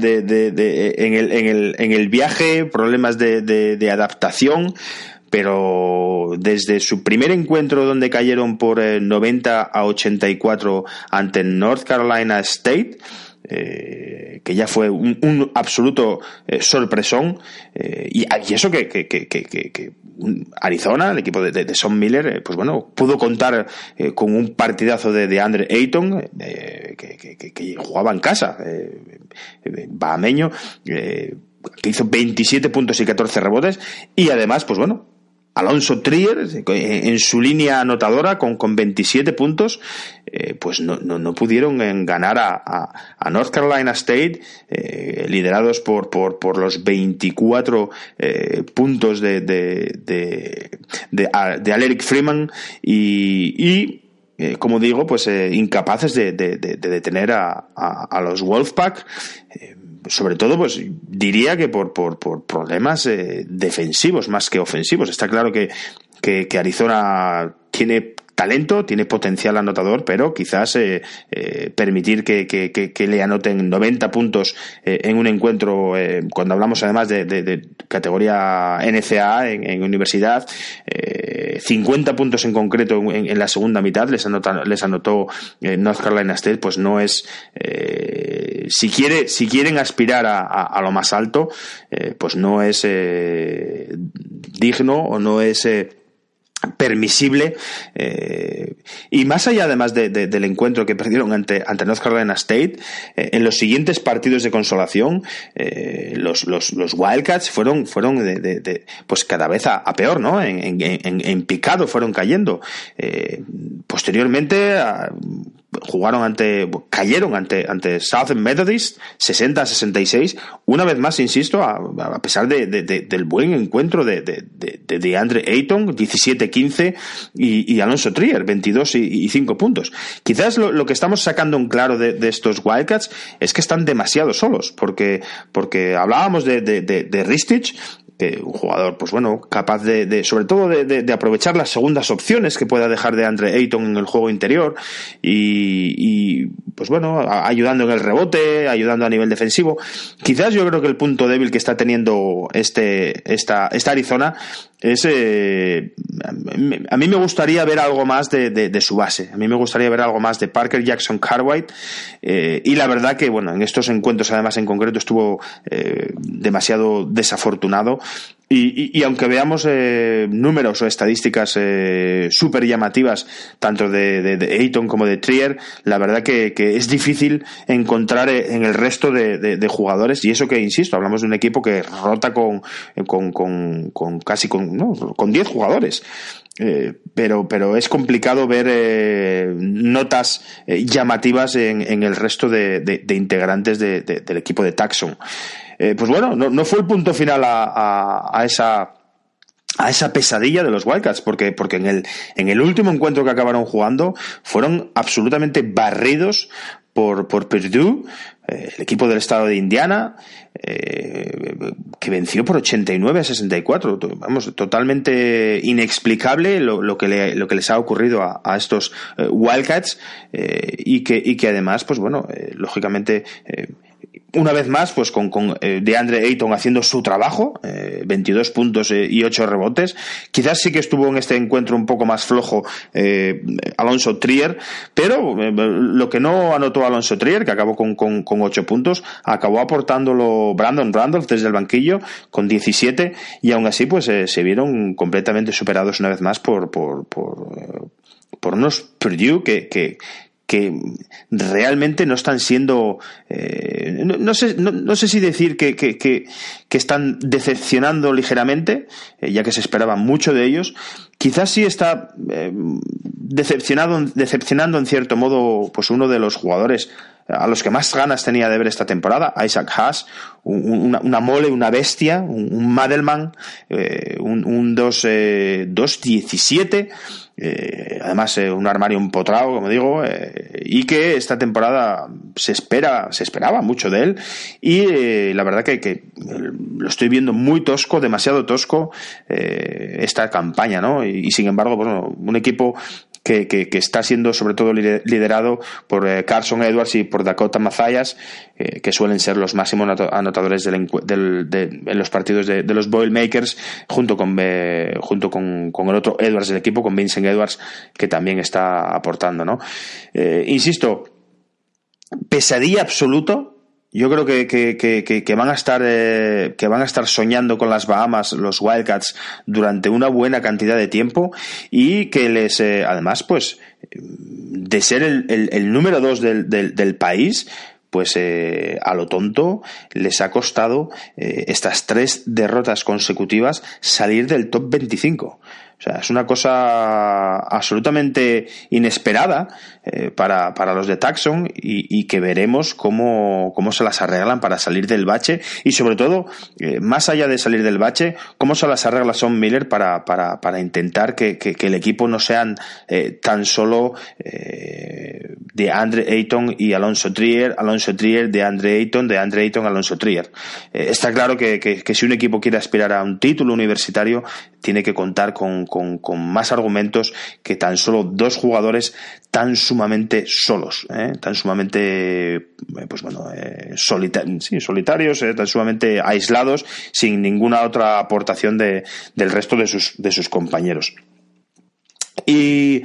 en, el, en, el, en el viaje, problemas de, adaptación, pero desde su primer encuentro donde cayeron por 90 eh, a 84 ante North Carolina State, eh, que ya fue un, absoluto eh, sorpresón, y, eso que, que, que, que, Arizona, el equipo de, de, Son Miller, pues bueno, pudo contar con un partidazo de, de Andre Ayton, que, jugaba en casa, bahameño, que hizo 27 puntos y 14 rebotes, y además, pues bueno, Alonso Trier, en su línea anotadora con, con 27 puntos, eh, pues no, no, pudieron ganar a, North Carolina State, eh, liderados por, por, por, los 24 eh, puntos de, de, de, de, Freeman y, como digo, pues incapaces de, detener a, a, los Wolfpack sobre todo, pues diría que por, por, por problemas eh, defensivos más que ofensivos. Está claro que, que, que Arizona tiene talento, tiene potencial anotador, pero quizás eh, eh, permitir que, que, le anoten 90 puntos eh, en un encuentro, cuando hablamos además de, categoría NCA en, universidad, 50 puntos en concreto en, la segunda mitad les, les anotó North Carolina State, pues no es, si, quiere, si quieren aspirar a, a lo más alto, pues no es digno o no es permisible eh, y más allá además del encuentro que perdieron ante, ante North Carolina State eh, en los siguientes partidos de consolación eh, los, los, los, Wildcats fueron fueron de, pues cada vez a, peor no en, en, en, picado fueron cayendo. Posteriormente jugaron ante, cayeron ante, ante Southern Methodist 60 a 66. Una vez más, insisto, a, pesar de, del buen encuentro de, de, Andre Ayton, 17-15, y, Alonso Trier, 22 y, 5 puntos. Quizás lo, que estamos sacando en claro de, estos Wildcats es que están demasiado solos, porque, porque hablábamos de, de, Ristich, un jugador, pues bueno, capaz de, sobre todo de, aprovechar las segundas opciones que pueda dejar de Andre Ayton en el juego interior y, pues bueno, ayudando en el rebote, ayudando a nivel defensivo. Quizás yo creo que el punto débil que está teniendo este, esta, esta Arizona es eh, a mí me gustaría ver algo más de, su base a mí me gustaría ver algo más de Parker Jackson Cartwright eh, y la verdad que bueno en estos encuentros además en concreto estuvo eh, demasiado desafortunado y, aunque veamos eh, números o estadísticas eh, súper llamativas, tanto de, de, Ayton como de Trier, la verdad que, es difícil encontrar eh, en el resto de, jugadores, y eso que, insisto, hablamos de un equipo que rota con, con, con, casi con, con 10 jugadores. Pero, pero es complicado ver notas llamativas en, en, el resto de, integrantes del equipo de Taxon. Eh, pues bueno, no, fue el punto final a, esa a esa pesadilla de los Wildcats, porque, porque en, el, en el último encuentro que acabaron jugando fueron absolutamente barridos por, por Purdue, eh, el equipo del estado de Indiana, eh, que venció por 89 a 64. Vamos, totalmente inexplicable lo, que, lo que les ha ocurrido a, estos eh, Wildcats y, que, y que además, pues bueno, lógicamente una vez más, pues con, con eh, DeAndre Ayton haciendo su trabajo, 22 eh, puntos eh, y 8 rebotes. Quizás sí que estuvo en este encuentro un poco más flojo Alonso Trier, pero lo que no anotó Alonso Trier, que acabó con, con, con 8 puntos, acabó aportándolo Brandon Randolph desde el banquillo con 17 y aún así pues se vieron completamente superados una vez más por, por, por, por unos Purdue que, que, que realmente no están siendo, eh, no, sé, no, sé si decir que, que, que, están decepcionando ligeramente, eh, ya que se esperaba mucho de ellos. Quizás sí está eh, decepcionado, decepcionando en cierto modo pues uno de los jugadores a los que más ganas tenía de ver esta temporada, Isaac Haas, una, mole, una bestia, un, Madelman, un, un 2-17, eh, además eh, un armario empotrado, como digo, eh, y que esta temporada se espera, se esperaba mucho de él y la verdad que, lo estoy viendo muy tosco, demasiado tosco esta campaña, ¿no? Y, sin embargo, bueno, un equipo que, que, está siendo sobre todo liderado por eh, Carson Edwards y por Dakota Mazayas, eh, que suelen ser los máximos anotadores del, de, en los partidos de, los Boilermakers, junto con eh, junto con, con, el otro Edwards del equipo, con Vincent Edwards, que también está aportando, ¿no? insisto, pesadilla absoluto yo creo que, que, que, van a estar eh, que van a estar soñando con las Bahamas los Wildcats durante una buena cantidad de tiempo y que les eh, además pues de ser el, el, número dos del, del, del país pues eh, a lo tonto les ha costado estas tres derrotas consecutivas salir del top 25 o sea, es una cosa absolutamente inesperada eh, para, para, los de Taxon y, que veremos cómo, cómo, se las arreglan para salir del bache y sobre todo, eh, más allá de salir del bache, cómo se las arregla Son Miller para, para, para intentar que, que, el equipo no sean eh, tan solo de Andre Ayton y Alonso Trier, Alonso Trier, de Andre Ayton, de Andre Ayton, Alonso Trier. está claro que, que si un equipo quiere aspirar a un título universitario, tiene que contar con, con, con más argumentos que tan solo dos jugadores tan sumamente solos, ¿eh? tan sumamente, eh, pues bueno, eh, solitarios, tan sumamente aislados, sin ninguna otra aportación de, del resto de sus, de sus compañeros. Y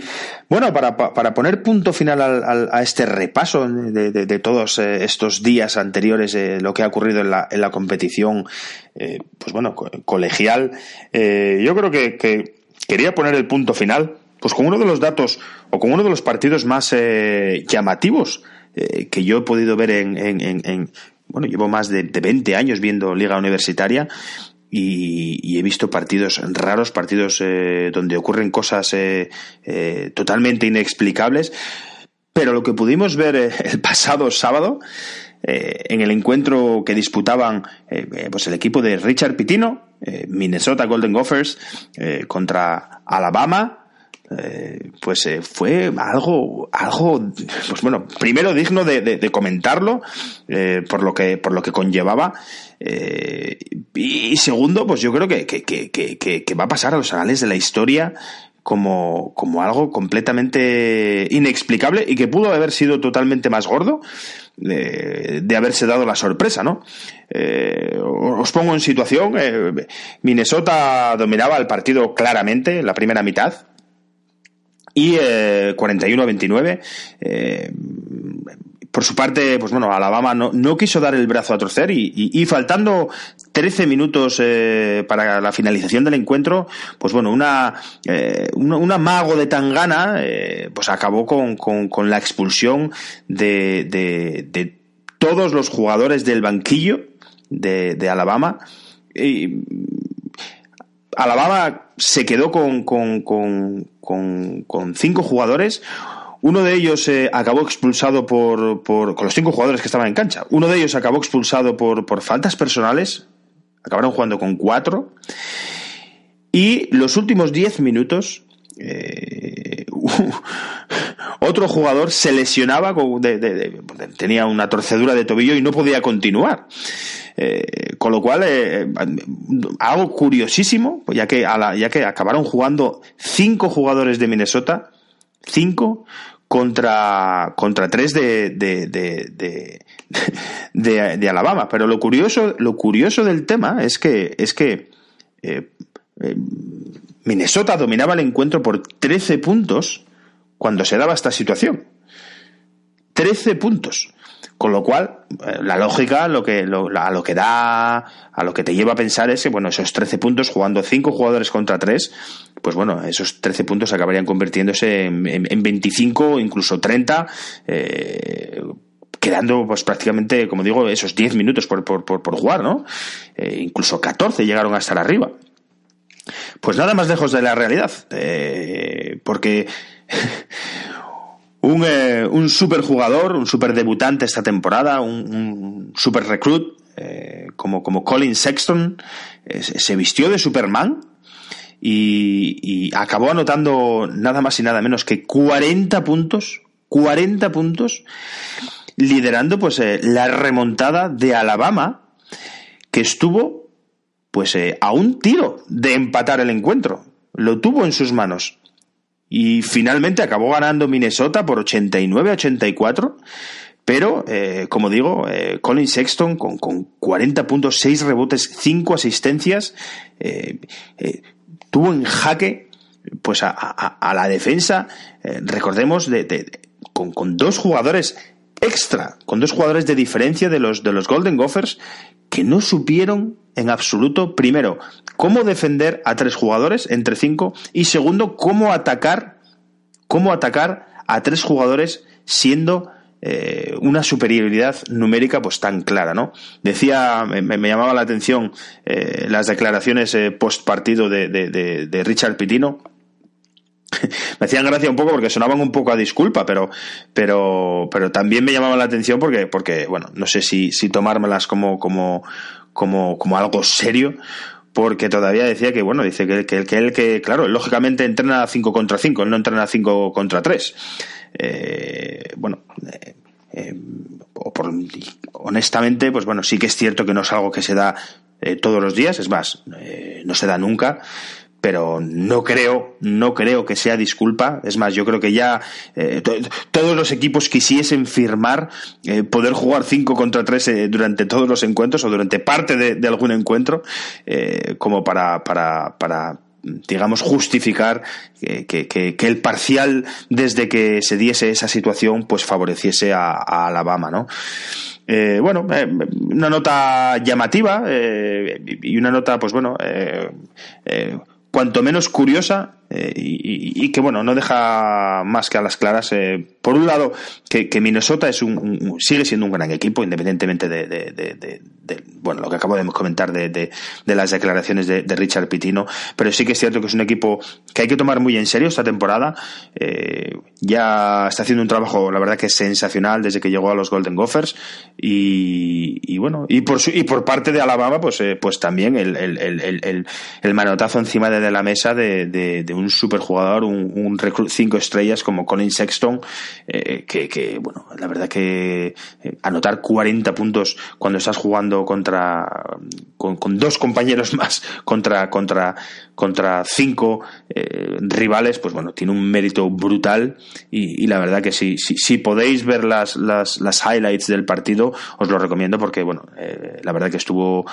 bueno, para, para, poner punto final al, a este repaso de, de, todos estos días anteriores, de lo que ha ocurrido en la, en la competición, pues bueno, colegial, yo creo que, que, quería poner el punto final, pues con uno de los datos o con uno de los partidos más eh, llamativos eh, que yo he podido ver en, en, en, bueno, llevo más de, de, 20 años viendo liga universitaria y, he visto partidos raros, partidos eh, donde ocurren cosas totalmente inexplicables, pero lo que pudimos ver el pasado sábado en el encuentro que disputaban pues el equipo de Richard Pitino, Minnesota Golden Gophers, contra Alabama, eh, pues eh, fue algo, algo, pues bueno, primero digno de, comentarlo eh, por lo que por lo que conllevaba y segundo, pues yo creo que, que, que, que, va a pasar a los anales de la historia como, como algo completamente inexplicable y que pudo haber sido totalmente más gordo de, de haberse dado la sorpresa, ¿no? os pongo en situación, Minnesota dominaba el partido claramente la primera mitad, y 41 a 29. Eh, por su parte, pues bueno, Alabama no, quiso dar el brazo a torcer y, faltando 13 minutos eh, para la finalización del encuentro, pues bueno, una, eh, mago de Tangana eh, pues acabó con, con, la expulsión de, de, todos los jugadores del banquillo de, de Alabama. Y, Alabama se quedó con, con, con, con cinco jugadores. Uno de ellos eh, acabó expulsado por, por, con los cinco jugadores que estaban en cancha. Uno de ellos acabó expulsado por, por faltas personales. Acabaron jugando con cuatro. Y los últimos diez minutos, eh, otro jugador se lesionaba, tenía una torcedura de tobillo y no podía continuar. Eh, con lo cual, eh, algo curiosísimo, ya que, ya que acabaron jugando cinco jugadores de Minnesota, cinco, contra, contra tres de, de, de, de, Alabama. Pero lo curioso, lo curioso del tema es que, es que eh, eh, Minnesota dominaba el encuentro por 13 puntos cuando se daba esta situación. 13 puntos. Con lo cual, eh, la lógica, lo que, a lo que da, a lo que te lleva a pensar es que, bueno, esos 13 puntos jugando 5 jugadores contra 3, pues bueno, esos 13 puntos acabarían convirtiéndose en, en, 25 incluso 30, eh, quedando pues prácticamente, como digo, esos 10 minutos por, por, por, jugar, ¿no? Eh, incluso 14 llegaron a estar arriba. Pues nada más lejos de la realidad, porque un, eh, un super jugador, un super debutante esta temporada, un, super recruit eh, como, como Colin Sexton, eh, se vistió de Superman y, acabó anotando nada más y nada menos que 40 puntos, 40 puntos, liderando pues la remontada de Alabama, que estuvo pues a un tiro de empatar el encuentro. Lo tuvo en sus manos. Y finalmente acabó ganando Minnesota por 89-84. Pero, eh, como digo, eh, Colin Sexton con, con 40 puntos, 6 rebotes, 5 asistencias, eh, tuvo en jaque pues a, la defensa, recordemos, de, con, con, dos jugadores extra, con dos jugadores de diferencia de los, de los Golden Gophers, que no supieron en absoluto, primero, cómo defender a tres jugadores entre cinco y segundo, cómo atacar, cómo atacar a tres jugadores siendo eh, una superioridad numérica pues tan clara, ¿no? Decía, me, llamaba la atención eh, las declaraciones eh, post partido de, de, Richard Pitino, me hacían gracia un poco porque sonaban un poco a disculpa, pero, pero, pero también me llamaban la atención porque, porque bueno, no sé si, si tomármelas como, como, como, como algo serio, porque todavía decía que, bueno, dice que, que, que él, que, claro, lógicamente entrena 5 contra 5, él no entrena 5 contra 3. Eh, bueno, eh, eh, por, honestamente, pues bueno, sí que es cierto que no es algo que se da eh, todos los días, es más, no se da nunca, pero no creo, no creo que sea disculpa. Es más, yo creo que ya eh, todos los equipos quisiesen firmar eh, poder jugar 5 contra 3 eh, durante todos los encuentros o durante parte de, algún encuentro, como para, para, para digamos, justificar que, que, el parcial desde que se diese esa situación, pues favoreciese a, a Alabama, ¿no? Eh, bueno, una nota llamativa eh, y una nota, pues bueno, eh, cuanto menos curiosa eh, y, que bueno no deja más que a las claras eh, por un lado que, Minnesota es un, sigue siendo un gran equipo independientemente de, bueno lo que acabo de comentar de, las declaraciones de, Richard Pitino pero sí que es cierto que es un equipo que hay que tomar muy en serio esta temporada. Eh, ya está haciendo un trabajo la verdad que es sensacional desde que llegó a los Golden Gophers y, bueno y por y por parte de Alabama pues pues también el, el, manotazo encima de, la mesa de un superjugador, un, un recruit cinco estrellas como Colin Sexton, eh, que, bueno, la verdad que eh, anotar 40 puntos cuando estás jugando contra, con, dos compañeros más contra, contra, contra cinco eh, rivales, pues bueno, tiene un mérito brutal y, la verdad que si, podéis ver las, las, highlights del partido, os lo recomiendo porque, bueno, la verdad que estuvo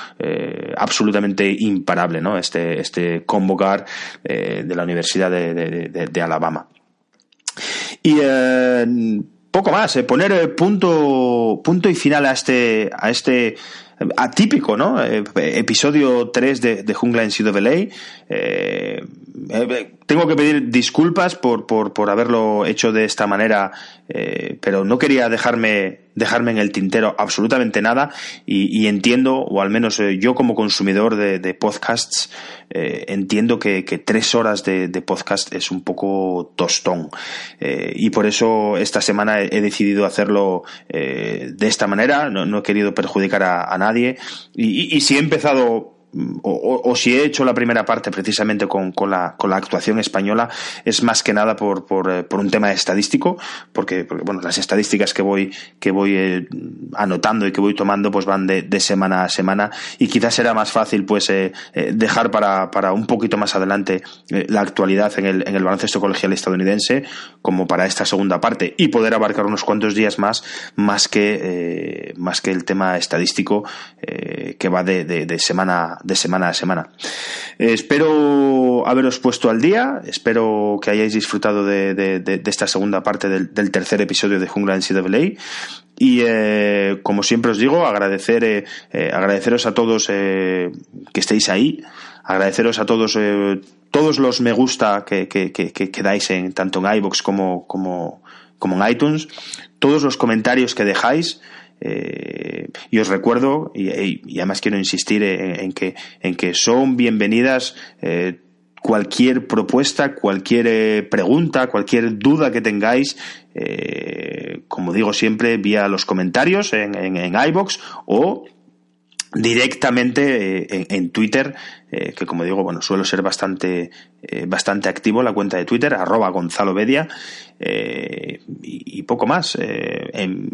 absolutamente imparable, ¿no? Este, este convocar de la Universidad de, Alabama. Y eh, poco más, eh, poner eh, punto, punto y final a este, a este atípico, ¿no? episodio 3 de, Jungla en CWA. Eh, tengo que pedir disculpas por, por, por haberlo hecho de esta manera, pero no quería dejarme dejarme en el tintero absolutamente nada y, entiendo, o al menos eh, yo como consumidor de, podcasts, eh, entiendo que, tres horas de, podcast es un poco tostón. Eh, y por eso esta semana he, decidido hacerlo de esta manera, no, he querido perjudicar a, nadie. Y, y, si he empezado o, si he hecho la primera parte precisamente con, con, la, con la actuación española, es más que nada por, por, eh, por un tema estadístico, porque, porque, bueno, las estadísticas que voy, que voy eh, anotando y que voy tomando pues van de, de, semana a semana y quizás será más fácil pues eh, dejar para, para un poquito más adelante la actualidad en el, en el baloncesto colegial estadounidense como para esta segunda parte y poder abarcar unos cuantos días más más que, más que el tema estadístico que va de, de, de semana de semana a semana. Eh, espero haberos puesto al día, espero que hayáis disfrutado de, esta segunda parte del, tercer episodio de Jungla NCAA y eh, como siempre os digo, agradecer, eh, agradeceros a todos que estéis ahí, agradeceros a todos todos los me gusta que, que, dais en, tanto en iBox como, como, como en iTunes, todos los comentarios que dejáis. Eh, y os recuerdo, y, además quiero insistir en, que, en que son bienvenidas eh, cualquier propuesta, cualquier eh, pregunta, cualquier duda que tengáis, como digo siempre, vía los comentarios en, en, iBox o directamente en, Twitter, que como digo, bueno, suelo ser bastante, bastante activo en la cuenta de Twitter, arroba Gonzalo Bedia, y, poco más. En,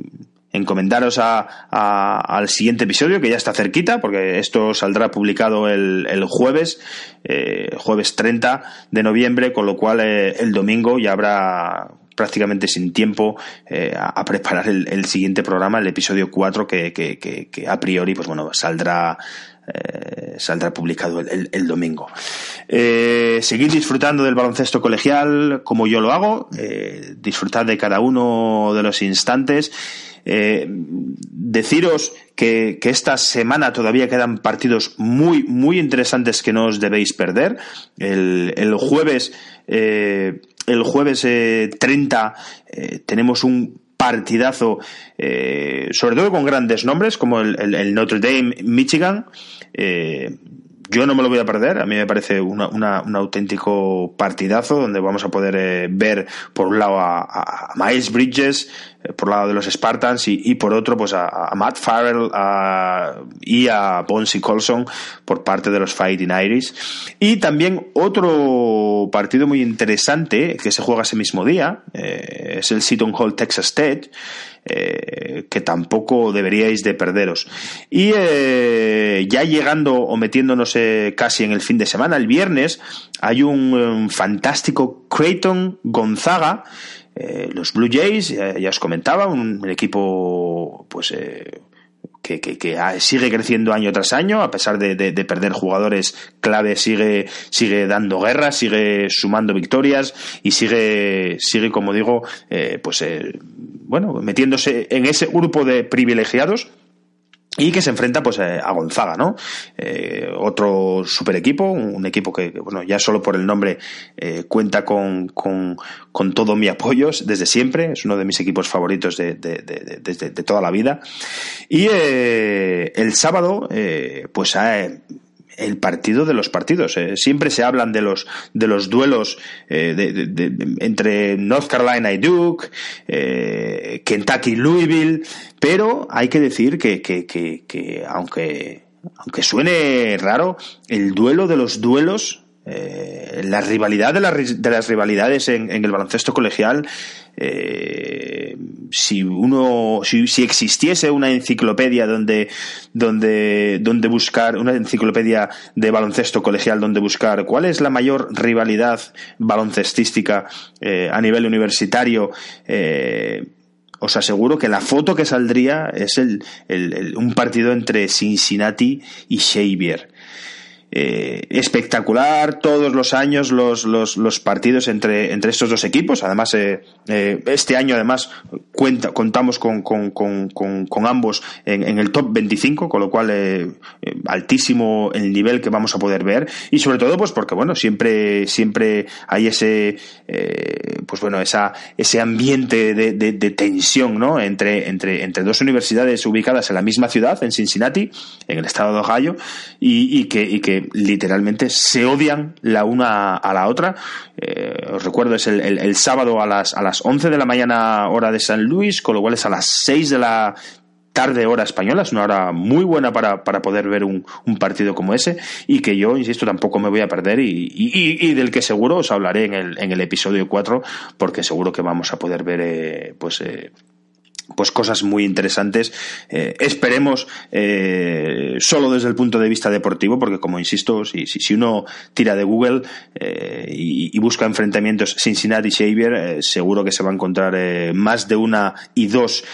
encomendaros a, al siguiente episodio que ya está cerquita porque esto saldrá publicado el, jueves eh, jueves 30 de noviembre con lo cual eh, el domingo ya habrá prácticamente sin tiempo eh, a, preparar el, siguiente programa el episodio 4 que, que, que, a priori pues bueno saldrá saldrá publicado el, el, domingo. Eh, seguid disfrutando del baloncesto colegial como yo lo hago, eh, disfrutad de cada uno de los instantes eh, deciros que, esta semana todavía quedan partidos muy, muy interesantes que no os debéis perder. El, jueves, eh, el jueves 30 eh, tenemos un partidazo, sobre todo con grandes nombres como el, Notre Dame, Michigan. Yo no me lo voy a perder, a mí me parece un auténtico partidazo donde vamos a poder ver por un lado a, Miles Bridges, eh, por lado de los Spartans y, por otro pues a, Matt Farrell y a Bonsi Colson por parte de los Fighting Irish. Y también otro partido muy interesante que se juega ese mismo día eh, es el Seton Hall Texas State eh, que tampoco deberíais de perderos. Y ya llegando o metiéndonos casi en el fin de semana el viernes hay un fantástico Creighton Gonzaga eh, los Blue Jays, ya, os comentaba, un, equipo pues eh, que, sigue creciendo año tras año, a pesar de, perder jugadores clave, sigue, sigue dando guerra, sigue sumando victorias y sigue, sigue como digo, eh, pues bueno, metiéndose en ese grupo de privilegiados y que se enfrenta pues eh, a Gonzaga, ¿no? Eh, otro super equipo, un equipo que, bueno, ya solo por el nombre eh, cuenta con, con, todo mi apoyo desde siempre, es uno de mis equipos favoritos de, toda la vida. Y el sábado, pues el partido de los partidos. Eh. Siempre se hablan de los, de los duelos eh, de, entre North Carolina y Duke, eh, Kentucky y Louisville, pero hay que decir que, que, que, que aunque, aunque suene raro, el duelo de los duelos eh, la rivalidad de, las rivalidades en, el baloncesto colegial, eh, si uno, si, existiese una enciclopedia donde, donde, donde buscar, una enciclopedia de baloncesto colegial donde buscar cuál es la mayor rivalidad baloncestística eh, a nivel universitario, os aseguro que la foto que saldría es el, un partido entre Cincinnati y Xavier. Eh, espectacular todos los años los, los, los, partidos entre, entre estos dos equipos. Además, eh, eh, este año además cuenta, contamos con, con, con, con ambos en, en, el top 25, con lo cual altísimo el nivel que vamos a poder ver. Y sobre todo, pues porque bueno, siempre, siempre hay ese, pues bueno, esa, ese ambiente de, tensión, ¿no? Entre, entre, entre dos universidades ubicadas en la misma ciudad, en Cincinnati, en el estado de Ohio, y que literalmente se odian la una a la otra. Eh, os recuerdo, es el, sábado a las, a las 11 de la mañana hora de San Luis, con lo cual es a las 6 de la tarde hora española, es una hora muy buena para, para poder ver un, partido como ese y que yo, insisto, tampoco me voy a perder y del que seguro os hablaré en el, en el episodio 4 porque seguro que vamos a poder ver eh, pues eh, pues cosas muy interesantes. Eh, esperemos eh, solo desde el punto de vista deportivo, porque como insisto, si, si, uno tira de Google eh, y, busca enfrentamientos Cincinnati-Xavier, eh, seguro que se va a encontrar más de una y dos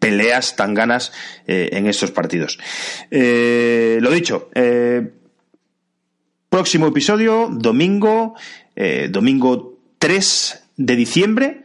peleas tan ganas en estos partidos. lo dicho, próximo episodio, domingo, domingo 3 de diciembre.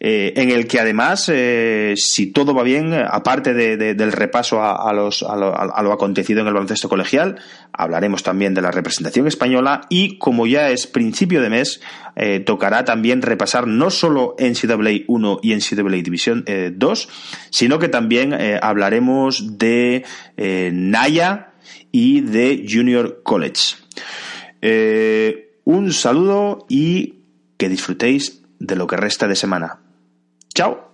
Eh, en el que además, eh, si todo va bien, aparte de, de, del repaso a, los, a, lo, a, lo, acontecido en el baloncesto colegial, hablaremos también de la representación española y, como ya es principio de mes, eh, tocará también repasar no solo NCAA 1 y NCAA División 2, sino que también hablaremos de Naya y de Junior College. un saludo y que disfrutéis de lo que resta de semana. Ciao.